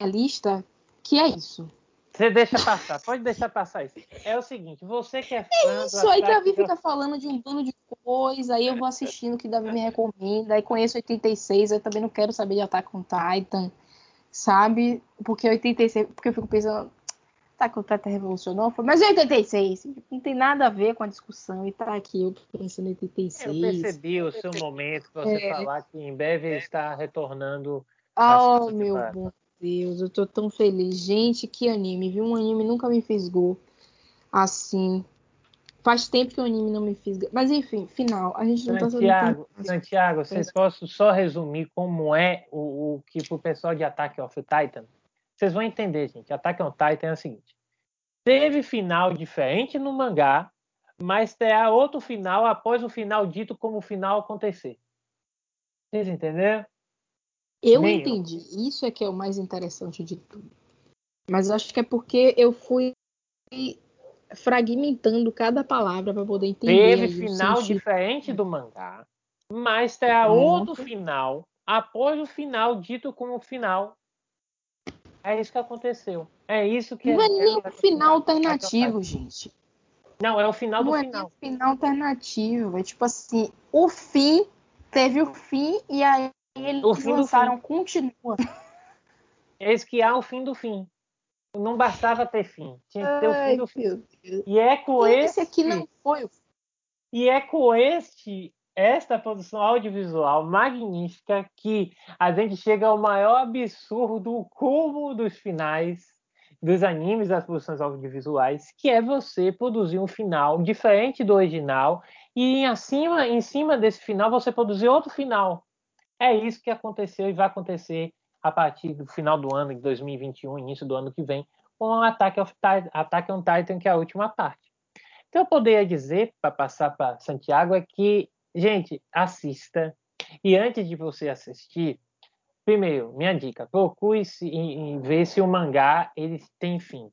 lista que é isso. Você deixa passar, pode deixar passar isso. É o seguinte, você que é fã. É isso, aí Davi fica falando de um bando de coisa, aí eu vou assistindo o que Davi me recomenda, aí conheço 86, eu também não quero saber de Attack on Titan, sabe? Porque 86, porque eu fico pensando, tá que o Tata revolucionou, mas em 86, não tem nada a ver com a discussão, e tá aqui eu pensando em 86. Eu percebi o seu momento, você é. falar que em breve está retornando. Oh, meu bom Deus, eu tô tão feliz. Gente, que anime, viu? Um anime nunca me fisgou assim. Faz tempo que o anime não me fisga. Mas enfim, final. A gente não Santiago, tá Santiago, vocês posso só resumir como é o, o que pro pessoal de Attack of Titan? Vocês vão entender, gente. Attack on Titan é o seguinte: teve final diferente no mangá, mas terá outro final após o final dito como o final acontecer. Vocês entenderam? Eu Nem entendi. Eu. Isso é que é o mais interessante de tudo. Mas acho que é porque eu fui fragmentando cada palavra para poder entender. Teve final diferente do mangá, mas terá outro final após o final dito como final é isso que aconteceu. É isso que. Não é, é nem o final alternativo, gente. Não, é o final não do é final. Não é final alternativo. É tipo assim, o fim teve o fim e aí eles o fim lançaram continua. Eis que há o fim do fim. Não bastava ter fim. Tinha que ter Ai, o fim do fim. E é com esse... esse aqui não foi o E é com este esta produção audiovisual magnífica que a gente chega ao maior absurdo, o cúmulo dos finais dos animes, das produções audiovisuais, que é você produzir um final diferente do original e em, acima, em cima desse final você produzir outro final. É isso que aconteceu e vai acontecer a partir do final do ano de 2021, início do ano que vem, com o Attack, on Titan, que é a última parte. Então, eu poderia dizer, para passar para Santiago, é que, gente, assista. E antes de você assistir, primeiro, minha dica, procure se, em, em ver se o mangá ele tem fim.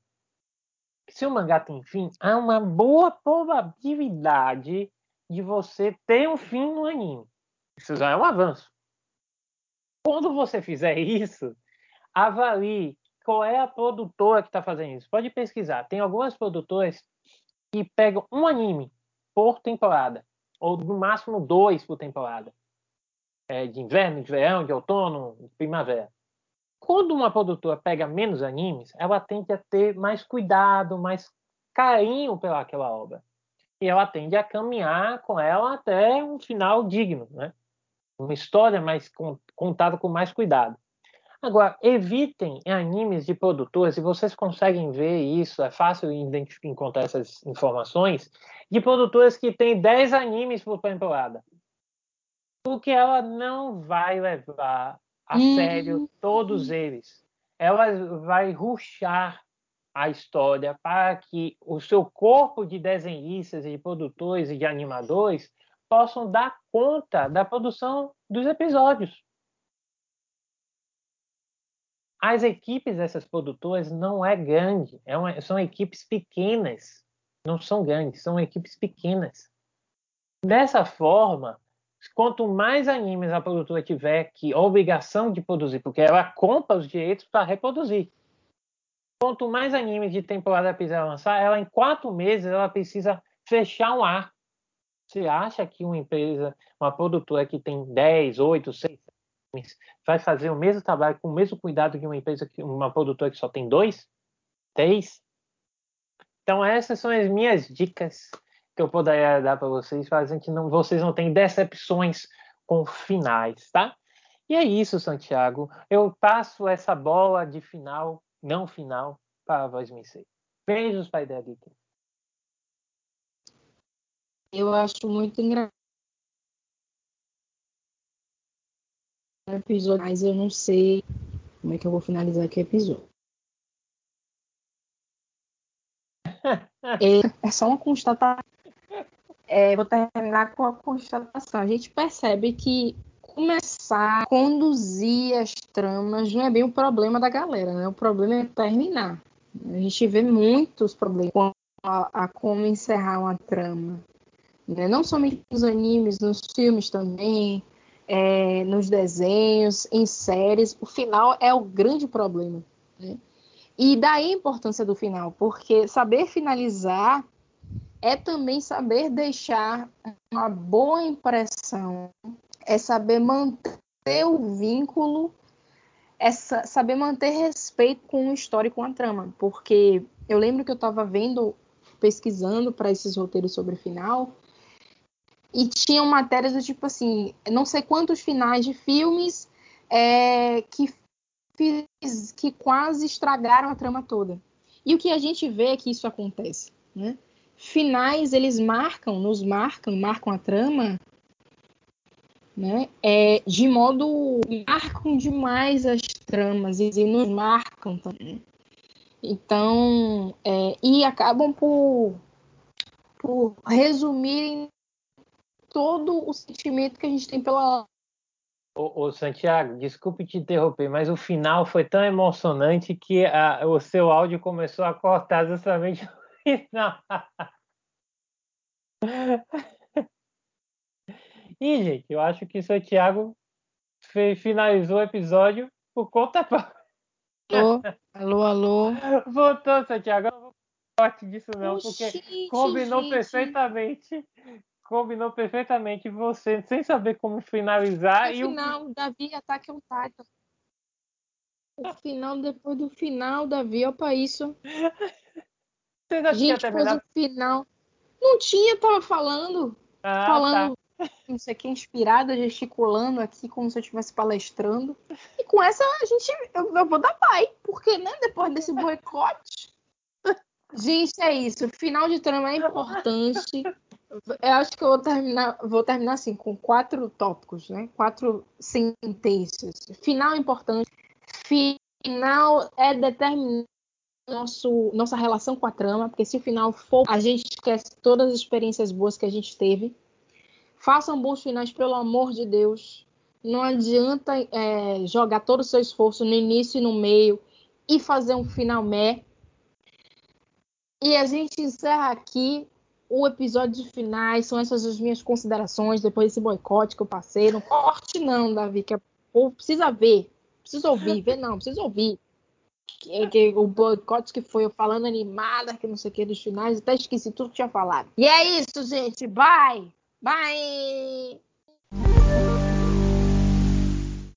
Se o mangá tem fim, há uma boa probabilidade de você ter um fim no anime. Isso já é um avanço. Quando você fizer isso, avalie qual é a produtora que está fazendo isso. Pode pesquisar. Tem algumas produtoras que pegam um anime por temporada, ou no máximo dois por temporada. É, de inverno, de verão, de outono, de primavera. Quando uma produtora pega menos animes, ela tende a ter mais cuidado, mais carinho pelaquela obra. E ela tende a caminhar com ela até um final digno, né? Uma história mais contada com mais cuidado. Agora, evitem animes de produtores, e vocês conseguem ver isso, é fácil encontrar essas informações, de produtores que têm 10 animes por temporada. Porque ela não vai levar a uhum. sério todos eles. Ela vai ruxar a história para que o seu corpo de desenhistas de produtores e de animadores possam dar conta da produção dos episódios as equipes dessas produtoras não é grande, é uma, são equipes pequenas, não são grandes, são equipes pequenas. Dessa forma, quanto mais animes a produtora tiver que obrigação de produzir, porque ela compra os direitos para reproduzir. Quanto mais animes de temporada precisa lançar, ela em quatro meses ela precisa fechar um ar. Você acha que uma empresa, uma produtora que tem 10, 8, 6, vai fazer o mesmo trabalho com o mesmo cuidado que uma empresa, que uma produtora que só tem dois, três. Então essas são as minhas dicas que eu poderia dar para vocês, fazendo que não, vocês não tenham decepções com finais, tá? E é isso, Santiago. Eu passo essa bola de final, não final, para a voz me ser. Beijos, pai da dica. Eu acho muito engraçado episódio, mas eu não sei como é que eu vou finalizar aqui o episódio. é, é só uma constatação. É, vou terminar com a constatação. A gente percebe que começar a conduzir as tramas não é bem o problema da galera, né? O problema é terminar. A gente vê muitos problemas a, a como encerrar uma trama. Né? Não somente nos animes, nos filmes também é, nos desenhos, em séries, o final é o grande problema. Né? E daí a importância do final, porque saber finalizar é também saber deixar uma boa impressão, é saber manter o vínculo, é saber manter respeito com a história e com a trama. Porque eu lembro que eu estava vendo, pesquisando para esses roteiros sobre final, e tinham matérias do tipo assim, não sei quantos finais de filmes é, que, que quase estragaram a trama toda. E o que a gente vê é que isso acontece. Né? Finais, eles marcam, nos marcam, marcam a trama né? É, de modo. marcam demais as tramas e nos marcam também. Então, é, e acabam por, por resumirem todo o sentimento que a gente tem pela. Ô, ô, Santiago, desculpe te interromper, mas o final foi tão emocionante que a, o seu áudio começou a cortar justamente no final. E, gente, eu acho que o Santiago finalizou o episódio por conta própria. Alô, alô, alô. Voltou, Santiago. Eu não vou parte disso, não, porque combinou gente. perfeitamente combinou perfeitamente você, sem saber como finalizar. No e final, o... Davi ataque um Titan. O final, depois do final, Davi, opa, isso. Você já Gente, depois do final. Não tinha, tava falando. Ah, falando, tá. não sei o que, inspirada, gesticulando aqui, como se eu estivesse palestrando. E com essa, a gente. Eu, eu vou dar pai, porque, né, depois desse boicote. Gente, é isso. Final de trama é importante Eu acho que eu vou terminar, vou terminar assim, com quatro tópicos, né? Quatro sentenças. Final importante. Final é determinante nosso, nossa relação com a trama, porque se o final for, a gente esquece todas as experiências boas que a gente teve. Façam bons finais, pelo amor de Deus. Não adianta é, jogar todo o seu esforço no início e no meio e fazer um final meh. E a gente encerra aqui o episódio finais. São essas as minhas considerações depois desse boicote que eu passei. Não corte, não, Davi, que é, precisa ver. Precisa ouvir, ver não, precisa ouvir. Que, que, o boicote que foi eu falando animada, que não sei o que dos finais, até esqueci tudo que tinha falado. E é isso, gente. Bye! Bye!